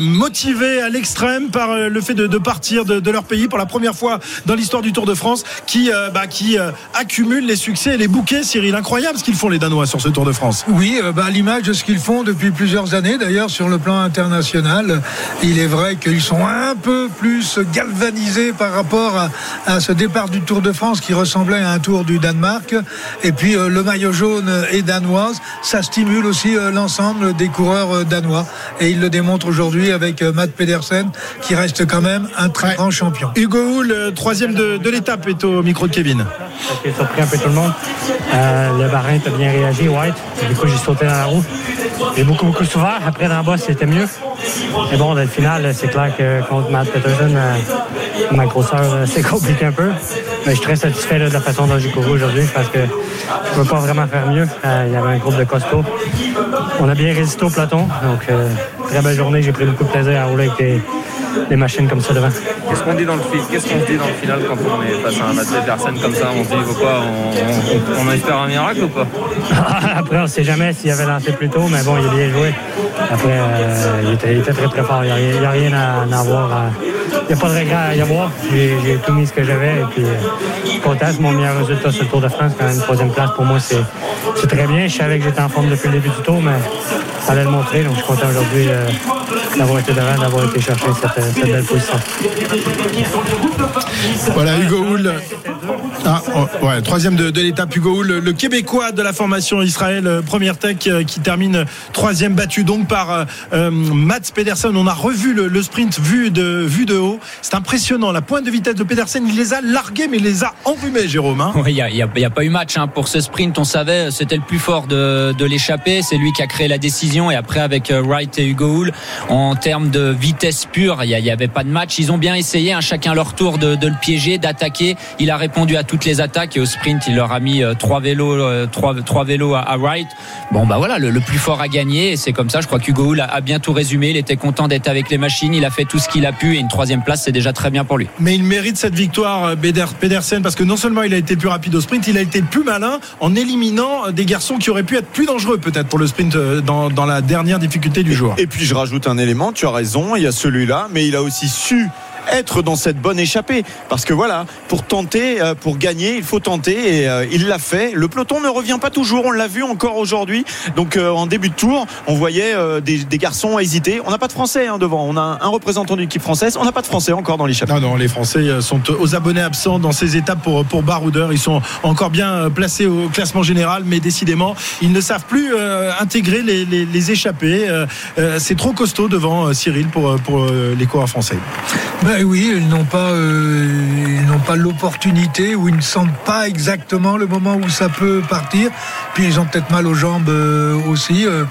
motivés à l'extrême par le fait de, partir de, leur pays pour la première fois dans l'histoire du Tour de France, qui, euh, bah, qui accumulent les succès et les bouquets. Cyril, incroyable ce qu'ils font les Danois sur ce Tour de France. Oui, euh, bah, à l'image de ce qu'ils font depuis plusieurs années, d'ailleurs sur le plan international, il est vrai qu'ils sont un peu plus galvanisés par rapport à, à ce départ du Tour de France qui ressemblait à un Tour du Danemark. Et puis euh, le maillot jaune est danoise, ça stimule aussi euh, l'ensemble des coureurs euh, danois. Et il le démontre aujourd'hui avec euh, Matt Pedersen qui reste quand même un très Ouais. grand champion. Hugo Hull, euh, troisième de, de l'étape, est au micro de Kevin. Ça a surpris un peu tout le monde. Euh, le Barin a bien réagi, White. Du coup, j'ai sauté dans la roue. J'ai beaucoup, beaucoup souffert. Après, dans le bas, c'était mieux. Mais bon, dans le final, c'est clair que contre Matt Peterson, euh, ma grosseur, euh, c'est compliqué un peu. Mais je suis très satisfait de la façon dont j'ai couru aujourd'hui parce que je ne peux pas vraiment faire mieux. Euh, il y avait un groupe de costauds. On a bien résisté au peloton. Donc, euh, très belle journée. J'ai pris beaucoup de plaisir à rouler avec des, des machines comme ça devant. Qu'est-ce qu'on dit dans le Qu'est-ce qu'on se dit dans le final quand on est face à un Matt Pedersen comme ça On se dit quoi on, on, espère un miracle ou pas? Après, on ne sait jamais s'il avait lancé plus tôt, mais bon, il a bien joué. Après, euh, il, était, très très fort. Il n'y a, rien à, avoir. Il n'y a pas de regret à y avoir. J'ai tout mis ce que j'avais. Et puis, je suis content. C'est mon meilleur résultat sur le Tour de France. Quand même, troisième place, pour moi, c'est très bien. Je savais que j'étais en forme depuis le début du tour, mais fallait le montrer. Donc, je suis content aujourd'hui euh, d'avoir été devant, d'avoir été chercher cette, cette, belle position. Voilà, Hugo Hull. Ah, oh, ouais, troisième de, l'étape, Hugo Hull, le Québécois de la formation Israël, euh, première tech euh, qui termine troisième, battu donc par euh, Mats Pedersen. On a revu le, sprint vu de, vu de haut. C'est impressionnant. La pointe de vitesse de Pedersen, il les a largués, mais il les a enrhumés, Jérôme. Hein. Oui, il n'y a, pas eu match hein. pour ce sprint. On savait, c'était le plus fort de, de l'échapper. C'est lui qui a créé la décision. Et après, avec Wright et Hugo Hull, en termes de vitesse pure, il n'y avait pas de match. Ils ont bien essayé, hein, chacun leur tour, de, de le piéger, d'attaquer. Il a répondu à toutes les attaques et au sprint, il leur a mis euh, trois vélos, euh, trois, trois vélos à, Wright. Bon, bah voilà, le, plus fort a gagné et c'est comme ça. Je crois qu'Hugo Hull a, bien tout résumé. Il était content d'être avec les machines. Il a fait tout ce qu'il a pu et une troisième place, c'est déjà très bien pour lui. Mais il mérite cette victoire, euh, Pedersen, parce que non seulement il a été plus rapide au sprint, il a été plus malin en éliminant des garçons qui auraient pu être plus dangereux peut-être pour le sprint dans, dans la dernière difficulté du jour. Et puis je rajoute un élément, tu as raison, il y a celui-là, mais il a aussi su être dans cette bonne échappée. Parce que voilà, pour tenter, euh, pour gagner, il faut tenter et euh, il l'a fait. Le peloton ne revient pas toujours, on l'a vu encore aujourd'hui. Donc euh, en début de tour, on voyait des, garçons hésiter. On n'a pas de Français hein, devant, on a un représentant de l'équipe française, on n'a pas de Français encore dans l'échappée. Non, non, les Français sont aux abonnés absents dans ces étapes pour, pour Baroudeur. Ils sont encore bien placés au classement général, mais décidément, ils ne savent plus intégrer les, les, échappées. C'est trop costaud devant Cyril pour, pour les coureurs français. Ben oui, ils n'ont pas, euh, ils n'ont pas l'opportunité ou ils ne sentent pas exactement le moment où ça peut partir. Puis ils ont peut-être mal aux jambes euh, aussi. Euh.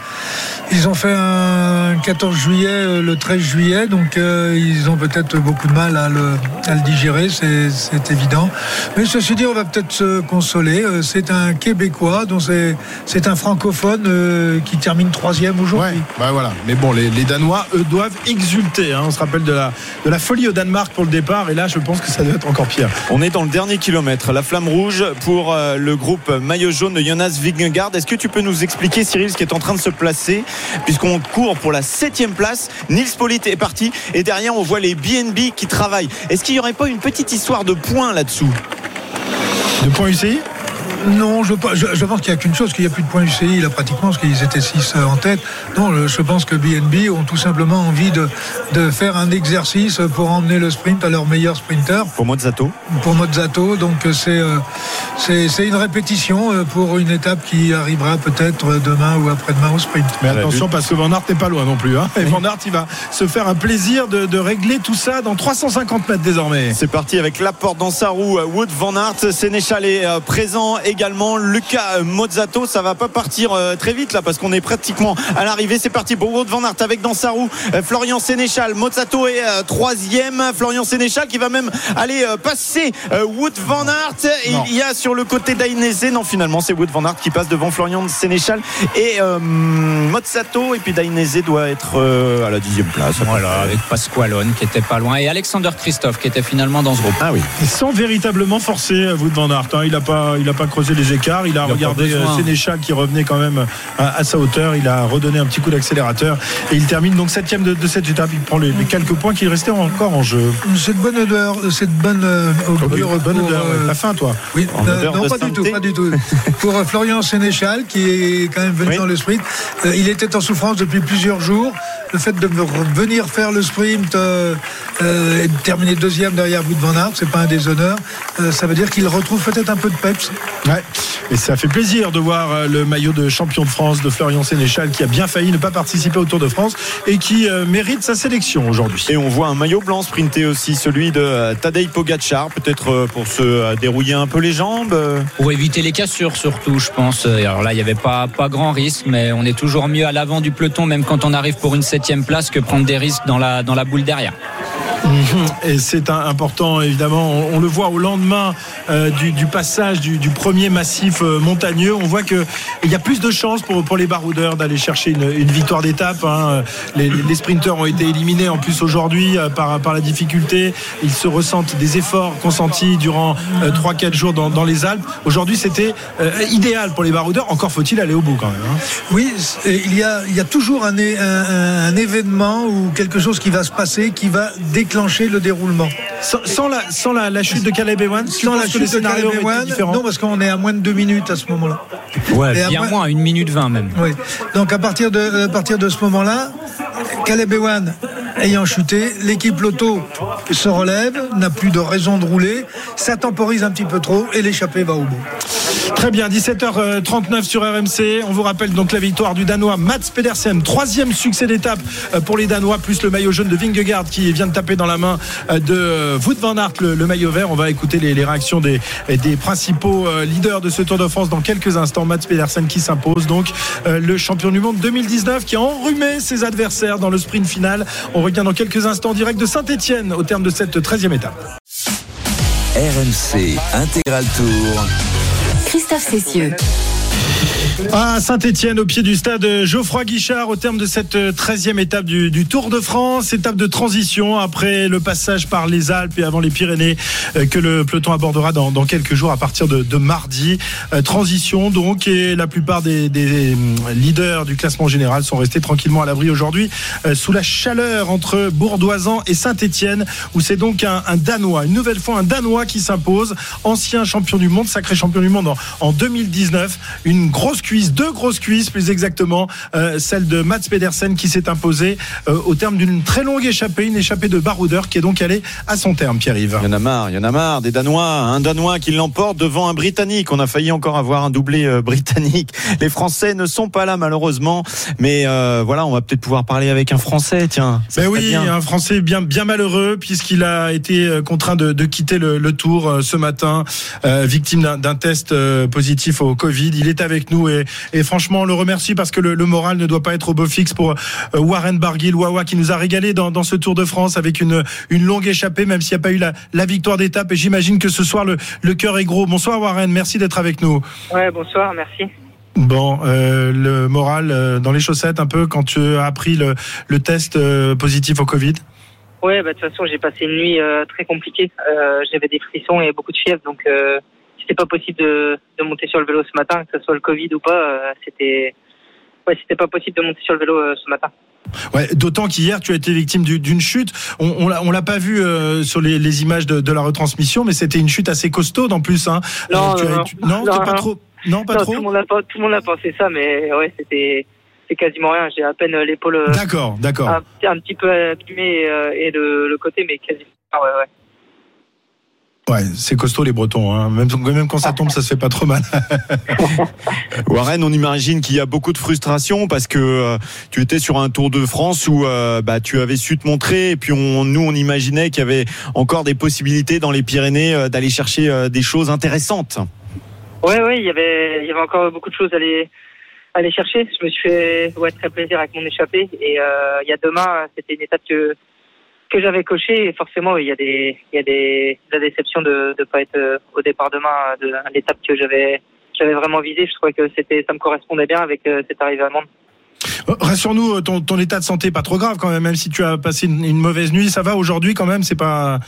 Ils ont fait un 14 juillet, le 13 juillet, donc ils ont peut-être beaucoup de mal à le, digérer, c'est évident. Mais ceci dit, on va peut-être se consoler. C'est un Québécois, dont c'est un francophone qui termine troisième aujourd'hui. Ouais, bah voilà. Mais bon, les, les, Danois, eux, doivent exulter. Hein. On se rappelle de la, de la folie au Danemark pour le départ et là je pense que ça doit être encore pire. On est dans le dernier kilomètre, la flamme rouge pour euh, le groupe maillot jaune de Jonas Vingegaard. Est-ce que tu peux nous expliquer Cyril ce qui est en train de se placer? Puisqu'on court pour la septième place. Nils Polit est parti et derrière on voit les BNB qui travaillent. Est-ce qu'il n'y aurait pas une petite histoire de points là-dessous? De points UCI non, je, je, pense qu'il n'y a qu'une chose, qu'il n'y a plus de points UCI là pratiquement, parce qu'ils étaient 6 en tête. Non, je pense que BNB ont tout simplement envie de, de faire un exercice pour emmener le sprint à leur meilleur sprinter. Pour Mozzato Pour Mozzato, donc euh, c'est c'est une répétition euh, pour une étape qui arrivera peut-être demain ou après-demain au sprint. Mais attention parce que Van Aert n'est pas loin non plus. Hein. Et Van Aert, il va se faire un plaisir de, de régler tout ça dans 350 mètres désormais. C'est parti avec la porte dans sa roue. Wood Van Aert, Sénéchal est euh, présent et également Lucas Mozzato. Ça va pas partir euh, très vite là parce qu'on est pratiquement à l'arrivée. C'est parti pour Wout Van Aert avec dans sa roue euh, Florian Sénéchal. Mozzato est euh, troisième. Florian Sénéchal qui va même aller passer Wout Van Aert. Et il y a sur le côté d'Ainese. Non, finalement, c'est Wout Van Aert qui passe devant Florian Sénéchal et Mozzato. Et puis d'Ainese doit être à la dixième place. Voilà, avec Pasqualone qui était pas loin et Alexander Christophe qui était finalement dans ce groupe. Ah oui. Sans véritablement forcer Wout Van Aert. Hein. Il a pas, il a pas creusé les écarts. Il a regardé euh, Sénéchal qui revenait quand même à, sa hauteur. Il a redonné un petit coup d'accélérateur et il termine donc septième de, de cette étape. Il prend les, quelques points qui restaient encore en jeu. Cette bonne odeur, cette bonne euh, odeur. bonne odeur. Euh, la fin, toi. Oui, non, pas du tout, pas du tout. pour Florian Sénéchal qui est quand même venu dans le sprint, il était en souffrance depuis plusieurs jours. Le fait de venir faire le sprint et de terminer deuxième derrière Wout van Aert, c'est pas un déshonneur. ça veut dire qu'il retrouve peut-être un peu de peps. Ouais. Et ça fait plaisir de voir euh, le maillot de champion de France de Florian Sénéchal qui a bien failli ne pas participer au Tour de France et qui euh, mérite sa sélection aujourd'hui. Et on voit un maillot blanc sprinté aussi, celui de euh, Tadej Pogacar, peut-être pour se dérouiller un peu les jambes. Pour éviter les cassures surtout, je pense. Alors là, il n'y avait pas, pas grand risque, mais on est toujours mieux à l'avant du peloton, même quand on arrive pour une septième place, que prendre des risques dans la, dans la boule derrière. Et c'est important, évidemment. On, le voit au lendemain euh, du, passage du, premier massif euh, montagneux. On voit qu'il y a plus de chances pour, les baroudeurs d'aller chercher une, victoire d'étape. hein. Les, sprinteurs ont été éliminés en plus aujourd'hui euh, par, la difficulté. Ils se ressentent des efforts consentis durant 3-4 jours dans, les Alpes. Aujourd'hui, c'était idéal pour les baroudeurs. Encore faut-il aller au bout quand même. hein. Oui, il y, a, toujours un événement ou quelque chose qui va se passer qui va déclencher le déroulement. Sans, sans la, sans la, la chute de Caleb Ewan, Sans la chute de Caleb Ewan, non, parce qu'on est à moins de deux minutes à ce moment-là. Ouais, bien moins- moins, une minute vingt même. Oui. Donc à partir de, à partir de ce moment-là, Caleb Ewan ayant chuté, l'équipe Loto se relève, n'a plus de raison de rouler, ça temporise un petit peu trop et l'échappée va au bout. Très bien, 17h39 sur RMC. On vous rappelle donc la victoire du Danois Mats Pedersen. Troisième succès d'étape euh, pour les Danois, plus le maillot jaune de Vingegaard qui vient de taper dans la main euh, de euh, Wout van Aert, le, maillot vert. On va écouter les, réactions des, principaux leaders de ce Tour de France dans quelques instants. Mats Pedersen qui s'impose donc le champion du monde 2019 qui a enrhumé ses adversaires dans le sprint final. On revient dans quelques instants en direct de Saint-Etienne au terme de cette 13e étape. RMC Intégral Tour. Christophe Cessieux. À Saint-Etienne, au pied du stade Geoffroy Guichard, au terme de cette 13e étape du, Tour de France, étape de transition après le passage par les Alpes et avant les Pyrénées euh, que le peloton abordera dans, quelques jours à partir de, mardi. Euh, transition donc et la plupart des, hum, leaders du classement général sont restés tranquillement à l'abri aujourd'hui euh, sous la chaleur entre Bourdoisan et Saint-Etienne où c'est donc un, un Danois, une nouvelle fois un Danois qui s'impose, ancien champion du monde, sacré champion du monde en, en 2019, une grosse cuisse, deux grosses cuisses plus exactement, euh, celle de Mats Pedersen qui s'est imposée euh, au terme d'une très longue échappée, une échappée de baroudeur qui est donc allée à son terme, Pierre-Yves. Il y en a marre, il y en a marre des Danois. Un Danois qui l'emporte devant un Britannique. On a failli encore avoir un doublé euh, britannique. Les Français ne sont pas là malheureusement, mais euh, voilà, on va peut-être pouvoir parler avec un Français. Tiens, Ben oui, bien. un Français bien bien malheureux puisqu'il a été euh, contraint de, de quitter le, le Tour euh, ce matin, euh, victime d'un- d'un test euh, positif au Covid. Il est avec nous et, et franchement, on le remercie parce que le, le moral ne doit pas être au beau fixe pour euh, Warren Barguil, Wawa qui nous a régalé dans, dans ce Tour de France avec une une longue échappée, même s'il n'y a pas eu la, la victoire d'étape. Et j'imagine que ce soir le, le cœur est gros. Bonsoir Warren, merci d'être avec nous. Ouais, bonsoir, merci. Bon, euh, le moral euh, dans les chaussettes un peu quand tu as appris le, le test euh, positif au Covid? Ouais, bah, de toute façon, j'ai passé une nuit très compliquée. J'avais des frissons et beaucoup de fièvre, donc c'était pas possible de, de monter sur le vélo ce matin, que ce soit le Covid ou pas. euh, c'était ouais, c'était pas possible de monter sur le vélo euh, ce matin. Ouais, d'autant qu'hier tu as été victime du- d'une chute. On, on l'a- pas vu euh, sur les, les images de, de la retransmission, mais c'était une chute assez costaude en plus. Hein. Non, pas trop. Non, pas trop. Tout le monde a, pas- tout le monde a pensé ça, mais ouais, c'était c'est quasiment rien. J'ai à peine l'épaule D'accord, d'accord. un, un petit peu abîmée euh, et le, le côté, mais quasiment. Ah ouais, ouais. Ouais, c'est costaud les Bretons. Hein. Même, même quand ça tombe, ça se fait pas trop mal. Warren, on imagine qu'il y a beaucoup de frustration parce que euh, tu étais sur un Tour de France où euh, bah, tu avais su te montrer et puis on, nous on imaginait qu'il y avait encore des possibilités dans les Pyrénées euh, d'aller chercher euh, des choses intéressantes. Ouais, ouais, il y avait, il y avait encore beaucoup de choses à aller, à aller chercher. Je me suis fait ouais, très plaisir avec mon échappée. Et euh, il y a demain, c'était une étape que que j'avais cochée. Et forcément, il y a des, il y a des, de la déception de ne pas être euh, au départ demain de l'étape que j'avais j'avais vraiment visée. Je trouvais que c'était, ça me correspondait bien avec euh, cette arrivée allemande. Euh, Rassure-nous, ton, ton état de santé pas trop grave quand même, même si tu as passé une, une mauvaise nuit. Ça va aujourd'hui quand même, c'est pas.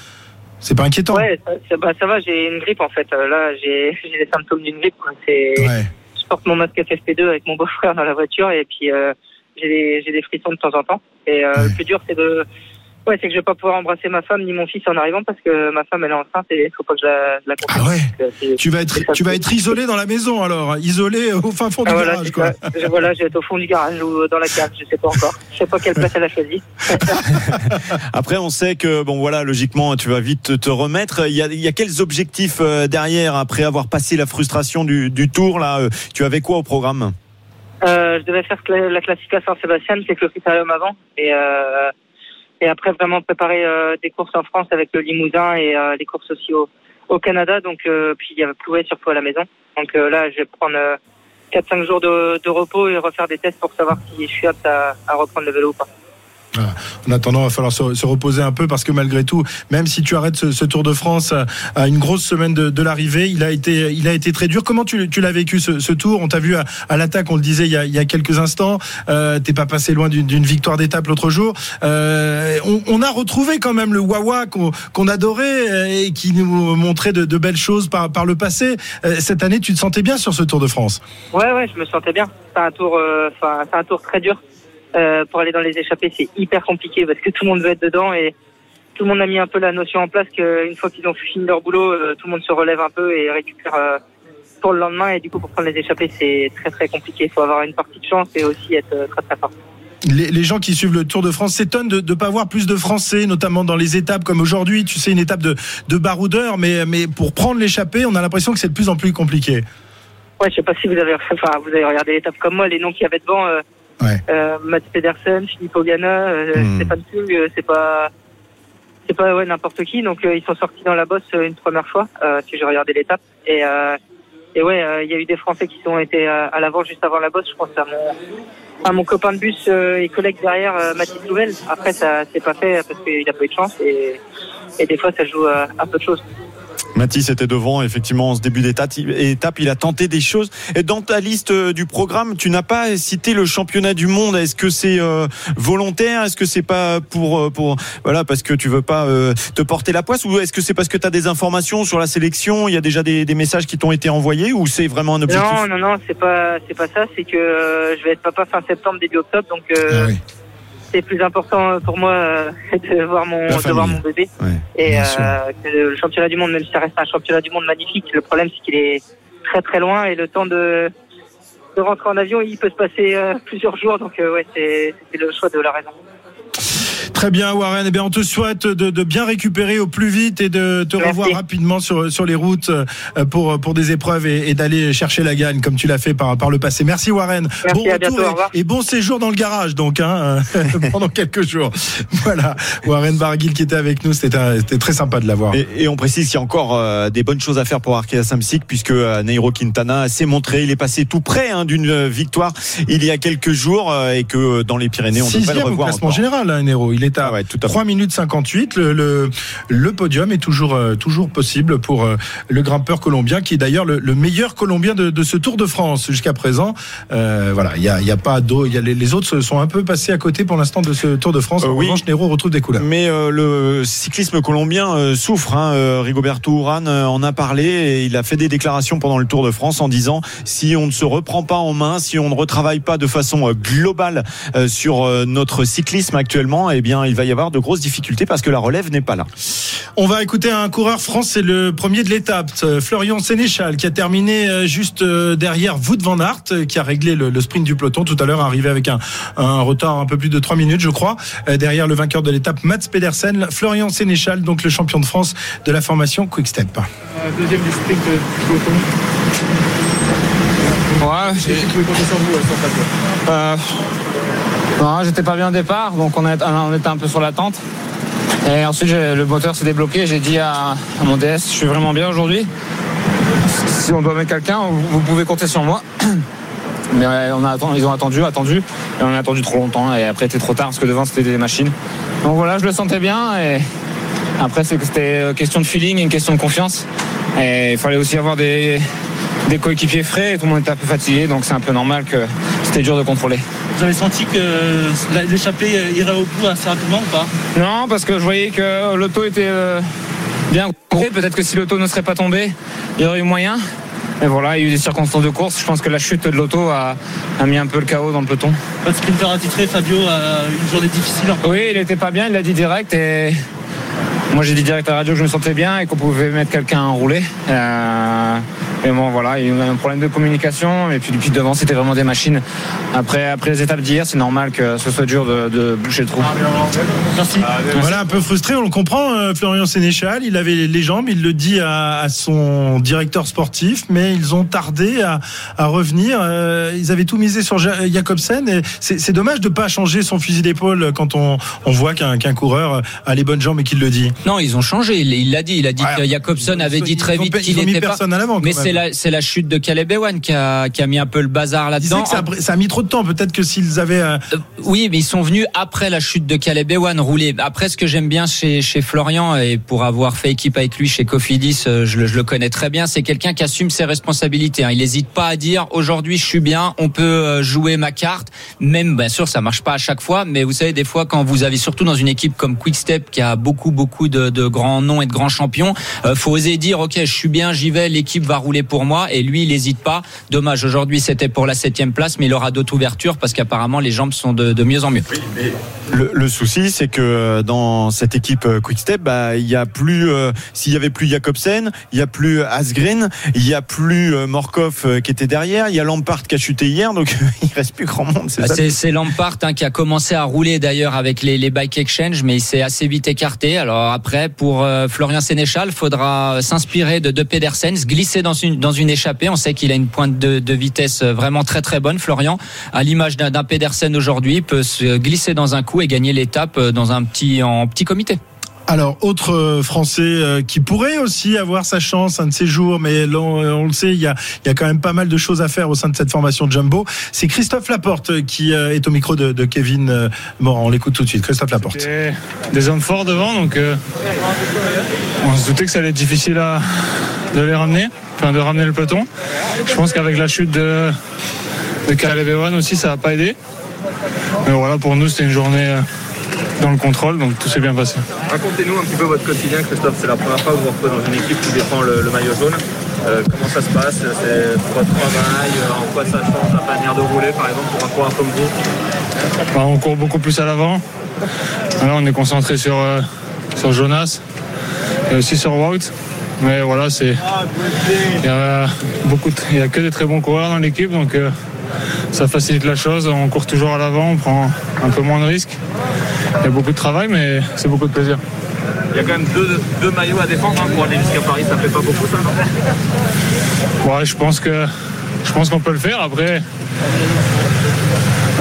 C'est pas inquiétant. Ouais, ça, ça- bah, ça va. J'ai une grippe en fait. Euh, Là, j'ai j'ai les symptômes d'une grippe. quoi. C'est Ouais. je porte mon masque FFP2 avec mon beau-frère dans la voiture et puis euh, j'ai des, j'ai des frissons de temps en temps. Et euh, le plus dur, c'est de, ouais, c'est que je vais pas pouvoir embrasser ma femme ni mon fils en arrivant parce que ma femme elle est enceinte et il faut pas que je la, je la Ah ouais. Euh, Tu vas être, tu vas être isolé dans la maison alors, isolé au fin fond Ah, du voilà, garage quoi. Je- voilà, je vais être au fond du garage ou dans la cave, je sais pas encore. Je sais pas quelle place elle a choisi. Après, on sait que bon voilà, logiquement, tu vas vite te- remettre. Il y a, il y a quels objectifs euh, derrière après avoir passé la frustration du, du Tour là euh, Tu avais quoi au programme? Euh, je devais faire cla- la Classica Saint-Sébastien, c'est que le critérium avant. Et, euh, et après, vraiment préparer euh, des courses en France avec le Limousin et euh, des courses aussi au, au Canada. Donc, euh, puis il y avait ploué surtout à la maison. Donc là, je vais prendre euh, 4-5 jours de, de repos et refaire des tests pour savoir si je suis apte à, à reprendre le vélo ou pas. En attendant, il va falloir se, se, reposer un peu parce que malgré tout, même si tu arrêtes ce, ce Tour de France à, une grosse semaine de, de l'arrivée, il a été, il a été très dur. Comment tu, tu l'as vécu ce, ce, Tour? On t'a vu à, à l'attaque, on le disait il y a, il y a quelques instants. Euh, T'es pas passé loin d'une victoire d'étape l'autre jour. Euh, on, on, a retrouvé quand même le Wawa qu'on qu adorait et qui nous montrait de, de, belles choses par, par le passé. Euh, cette année, tu te sentais bien sur ce Tour de France? Ouais, ouais, je me sentais bien. C'est un tour, euh, c'est un tour très dur. Euh, pour aller dans les échappées, c'est hyper compliqué parce que tout le monde veut être dedans et tout le monde a mis un peu la notion en place qu'une fois qu'ils ont fini leur boulot, euh, tout le monde se relève un peu et récupère euh, pour le lendemain. Et du coup, pour prendre les échappées, c'est très très compliqué. Il faut avoir une partie de chance et aussi être très très fort. Les, les, gens qui suivent le Tour de France s'étonnent de ne pas voir plus de Français, notamment dans les étapes comme aujourd'hui. Tu sais, une étape de, de baroudeur, mais, mais pour prendre l'échappée, on a l'impression que c'est de plus en plus compliqué. Ouais, je sais pas si vous avez, enfin, vous avez regardé l'étape comme moi, les noms qu'il y avait devant. Euh, Ouais. Euh, Mats Pedersen, Philippe Ogana, euh, Hmm. Stéphane Kung, euh, c'est pas c'est pas ouais n'importe qui. Donc euh, ils sont sortis dans la bosse euh, une première fois, euh, si j'ai regardé l'étape. Et euh, et ouais, euh, il y a eu des Français qui sont été à, l'avant juste avant la bosse. Je pense à mon à mon copain de bus euh, et collègue derrière, euh, Mathis Louvel. Après ça c'est pas fait parce qu'il a pas eu de chance et et des fois ça joue à peu de choses. Mathis était devant, effectivement, en ce début d'étape. Étape, il a tenté des choses. Et dans ta liste euh, du programme, tu n'as pas cité le championnat du monde. Est-ce que c'est euh, volontaire? Est-ce que c'est pas pour, euh, pour, voilà, parce que tu veux pas euh, te porter la poisse? Ou est-ce que c'est parce que tu as des informations sur la sélection? Il y a déjà des, des messages qui t'ont été envoyés? Ou c'est vraiment un objectif? Non, non, non, c'est pas, c'est pas ça. C'est que euh, je vais être papa fin septembre, début octobre, donc euh, Ah oui. C'est plus important pour moi euh, de voir mon, de voir mon bébé. Ouais, Et euh, que le championnat du monde, même si ça reste un championnat du monde magnifique, le problème c'est qu'il est très très loin et le temps de de rentrer en avion, il peut se passer euh, plusieurs jours. Donc ouais, c'est le choix de la raison. Très bien, Warren. Eh bien, on te souhaite de, de bien récupérer au plus vite et de te Merci. revoir rapidement sur, sur les routes euh, pour, pour des épreuves et, et d'aller chercher la gagne comme tu l'as fait par, par le passé. Merci, Warren. Merci, bon à retour au et, et bon séjour dans le garage, donc, hein, pendant quelques jours. Voilà. Warren Barguil qui était avec nous. C'était très sympa de l'avoir. Et, et on précise qu'il y a encore euh, des bonnes choses à faire pour Arkea Samsic puisque euh, Nairo Quintana s'est montré, il est passé tout près hein, d'une euh, victoire il y a quelques jours euh, et que euh, dans les Pyrénées on devrait le Sixième au revoir. classement encore. général, hein. Il est à Ah ouais, tout à fait. 3 minutes 58. Le, le, le podium est toujours, euh, toujours possible pour euh, le grimpeur colombien, qui est d'ailleurs le, le meilleur colombien de, de ce Tour de France jusqu'à présent. Euh, voilà, il y a, il y a pas d'eau. Les, les autres se sont un peu passés à côté pour l'instant de ce Tour de France. Euh, en oui. revanche, Nero retrouve des couleurs. Mais euh, le cyclisme colombien souffre. Hein. Rigoberto Urán en a parlé et il a fait des déclarations pendant le Tour de France en disant si on ne se reprend pas en main, si on ne retravaille pas de façon globale sur notre cyclisme actuellement, eh bien il va y avoir de grosses difficultés parce que la relève n'est pas là. On va écouter un coureur français, le premier de l'étape, euh, Florian Sénéchal, qui a terminé euh, juste euh, derrière Wout van Aert, qui a réglé le, le sprint du peloton tout à l'heure, arrivé avec un, un retard un peu plus de 3 minutes, je crois. Derrière le vainqueur de l'étape, Mats Pedersen, Florian Sénéchal, donc le champion de France de la formation Quick Step. Deuxième du sprint du peloton. Ouais, tu compter sur vous euh, sur euh, non, j'étais pas bien au départ, donc on, était un peu sur l'attente. Et ensuite, le moteur s'est débloqué. J'ai dit à, mon DS, je suis vraiment bien aujourd'hui. Si on doit mettre quelqu'un, vous, pouvez compter sur moi. Mais ils ont attendu, attendu, et on a attendu trop longtemps. Et après, c'était trop tard parce que devant, c'était des machines. Donc voilà, je le sentais bien. Et après, c'était euh, question de feeling une question de confiance. Et il fallait aussi avoir des, des coéquipiers frais. Et tout le monde était un peu fatigué, donc c'est un peu normal que c'était dur de contrôler. Vous avez senti que la- l'échappée irait au bout assez rapidement ou pas? Non, parce que je voyais que l'auto était euh, bien couré. Peut-être que si l'auto ne serait pas tombée, il y aurait eu moyen. Mais voilà, il y a eu des circonstances de course. Je pense que la chute de l'auto a, a mis un peu le chaos dans le peloton. Votre sprinter attitré, Fabio, a une journée difficile. Oui, il était pas bien, il l'a dit direct. Et moi, j'ai dit direct à la radio que je me sentais bien et qu'on pouvait mettre quelqu'un à rouler. Euh, mais bon, voilà, il y a eu un problème de communication. Et puis, depuis devant, c'était vraiment des machines. Après, après les étapes d'hier, c'est normal que ce soit dur de, de boucher le trou. Merci. Voilà, un peu frustré, on le comprend, euh, Florian Sénéchal. Il avait les jambes, il le dit à, à son directeur sportif, mais ils ont tardé à, à revenir. Euh, ils avaient tout misé sur Ja- Jacobsen. et C'est c'est dommage de pas changer son fusil d'épaule quand on, on voit qu'un qu'un coureur a les bonnes jambes et qu'il le dit. Non, ils ont changé. Il il l'a dit. Il a dit Ouais. que Jacobson avait dit très vite qu'il ils ont mis n'était pas. personne à l'avant. quand Mais même. c'est la, c'est la chute de Caleb Ewan qui a, qui a mis un peu le bazar là-dedans. Que ça, a, ça, a, mis trop de temps. Peut-être que s'ils avaient. Euh... oui, mais ils sont venus après la chute de Caleb Ewan rouler. Après, ce que j'aime bien chez, chez Florian, et pour avoir fait équipe avec lui chez Cofidis, je, je le connais très bien, c'est quelqu'un qui assume ses responsabilités. Hein. Il n'hésite pas à dire aujourd'hui je suis bien, on peut jouer ma carte. Même, bien sûr, ça marche pas à chaque fois, mais vous savez, des fois, quand vous avez surtout dans une équipe comme Quickstep qui a beaucoup, beaucoup de, de grands noms et de grands champions, euh, faut oser dire ok, je suis bien, j'y vais, l'équipe va rouler pour moi. Et lui, il n'hésite pas. Dommage, aujourd'hui, c'était pour la septième place, mais il aura d'autres ouvertures parce qu'apparemment, les jambes sont de, de mieux en mieux. Le, le, souci, c'est que dans cette équipe Quickstep, bah, il y a plus, euh, s'il y avait plus Jacobsen, il y a plus Asgreen, il y a plus euh, Morkov qui était derrière, il y a Lampard qui a chuté hier, donc il reste plus grand monde. C'est bah, Lampard hein, qui a commencé à rouler d'ailleurs avec les, les bike exchange, mais il s'est assez vite écarté. Alors après, pour euh, Florian Sénéchal, faudra s'inspirer de, de Pedersen, se glisser dans une dans une échappée. On sait qu'il a une pointe de, vitesse vraiment très très bonne. Florian, à l'image d'un Pedersen aujourd'hui, peut se glisser dans un coup et gagner l'étape dans un petit en petit comité. Alors, autre euh, Français euh, qui pourrait aussi avoir sa chance un de ces jours, mais là, on, le sait, il y, a, quand même pas mal de choses à faire au sein de cette formation Jumbo. C'est Christophe Laporte qui euh, est au micro de, de Kevin Morin. On l'écoute tout de suite. Christophe Laporte. Des hommes forts devant, donc euh, on se doutait que ça allait être difficile de les ramener, enfin de ramener le peloton. Je pense qu'avec la chute de, de Caleb aussi, ça n'a pas aidé. Mais voilà, pour nous, c'était une journée dans le contrôle, donc tout s'est bien passé. Racontez-nous un petit peu votre quotidien, Christophe. C'est la première fois que vous vous retrouvez dans une équipe qui défend le, le maillot jaune. Euh, comment ça se passe? C'est votre travail? En quoi ça change la manière de rouler, par exemple, pour un coureur comme vous? Bah, On court beaucoup plus à l'avant. On est concentré sur, euh, sur Jonas et aussi sur Wout. Mais voilà, c'est il y a beaucoup, de... il y a que des très bons coureurs dans l'équipe, donc euh, ça facilite la chose. On court toujours à l'avant, on prend un peu moins de risques. Il y a beaucoup de travail, mais c'est beaucoup de plaisir. Il y a quand même deux, deux maillots à défendre hein, pour aller jusqu'à Paris, ça fait pas beaucoup ça, non? Ouais, je pense que je pense qu'on peut le faire. Après,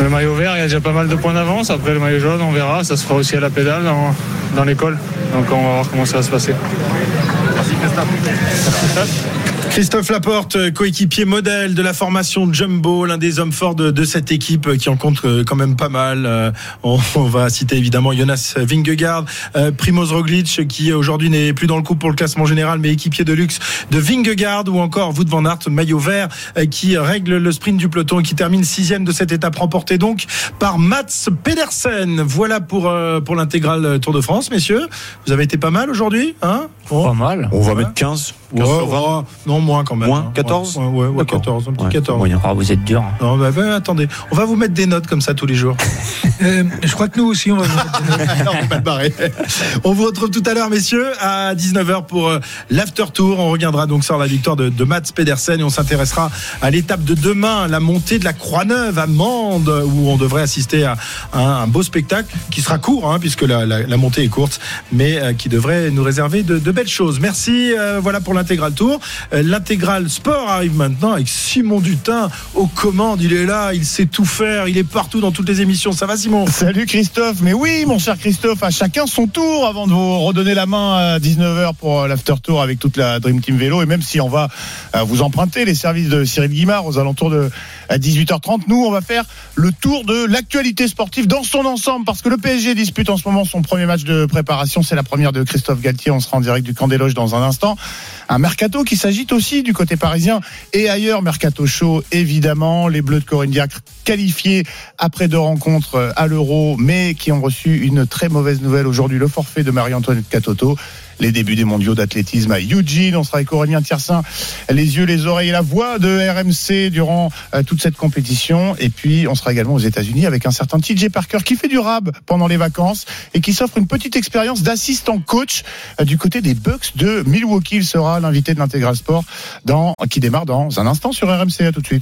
le maillot vert, il y a déjà pas mal de points d'avance. Après, le maillot jaune, on verra. Ça se fera aussi à la pédale dans, dans l'école. Donc, on va voir comment ça va se passer. Merci, Christophe. Christophe Laporte, coéquipier modèle de la formation Jumbo, l'un des hommes forts de, de, cette équipe qui en compte quand même pas mal. On, on va citer évidemment Jonas Vingegaard, euh, Primoz Roglic qui aujourd'hui n'est plus dans le coup pour le classement général mais équipier de luxe de Vingegaard ou encore Wout van Aert, maillot vert qui règle le sprint du peloton et qui termine sixième de cette étape remportée donc par Mats Pedersen. Voilà pour, euh, pour l'intégrale Tour de France, messieurs. Vous avez été pas mal aujourd'hui hein? Bon. Pas mal. On va mettre 15. 15 ouais, ouais, non, moins quand même. Moins 14 Ouais, ouais, ouais 14, un petit 14. Oh, vous êtes dur. Non, bah, bah, attendez, on va vous mettre des notes comme ça tous les jours. euh, je crois que nous aussi, on va vous mettre des notes. non, on va barrer. On vous retrouve tout à l'heure, messieurs, à 19h pour euh, l'after tour. On reviendra donc sur la victoire de, de Mats Pedersen et on s'intéressera à l'étape de demain, la montée de la Croix-Neuve à Mende, où on devrait assister à, à un beau spectacle qui sera court, hein, puisque la, la, la, montée est courte, mais euh, qui devrait nous réserver de, de belles choses. Merci, euh, voilà pour l'intégral tour. L'intégral sport arrive maintenant avec Simon Dutin aux commandes. Il est là, il sait tout faire, il est partout dans toutes les émissions. Ça va, Simon? Salut Christophe. Mais oui, mon cher Christophe, à chacun son tour avant de vous redonner la main à 19h pour l'after tour avec toute la Dream Team Vélo. Et même si on va vous emprunter les services de Cyril Guimard aux alentours de à 18h30, nous, on va faire le tour de l'actualité sportive dans son ensemble parce que le PSG dispute en ce moment son premier match de préparation. C'est la première de Christophe Galtier. On sera en direct du camp des loges dans un instant. Un mercato qui s'agite aussi du côté parisien et ailleurs. Mercato chaud, évidemment. Les Bleus de Corinne qualifiés après deux rencontres à l'Euro, mais qui ont reçu une très mauvaise nouvelle aujourd'hui, le forfait de Marie-Antoinette Catoto les débuts des mondiaux d'athlétisme à Eugene. On sera avec Aurélien Tiersin, les yeux, les oreilles et la voix de RMC durant euh, toute cette compétition. Et puis, on sera également aux États-Unis avec un certain TJ Parker qui fait du rab pendant les vacances et qui s'offre une petite expérience d'assistant coach euh, du côté des Bucks de Milwaukee. Il sera l'invité de l'intégral sport dans, qui démarre dans un instant sur RMC. À tout de suite.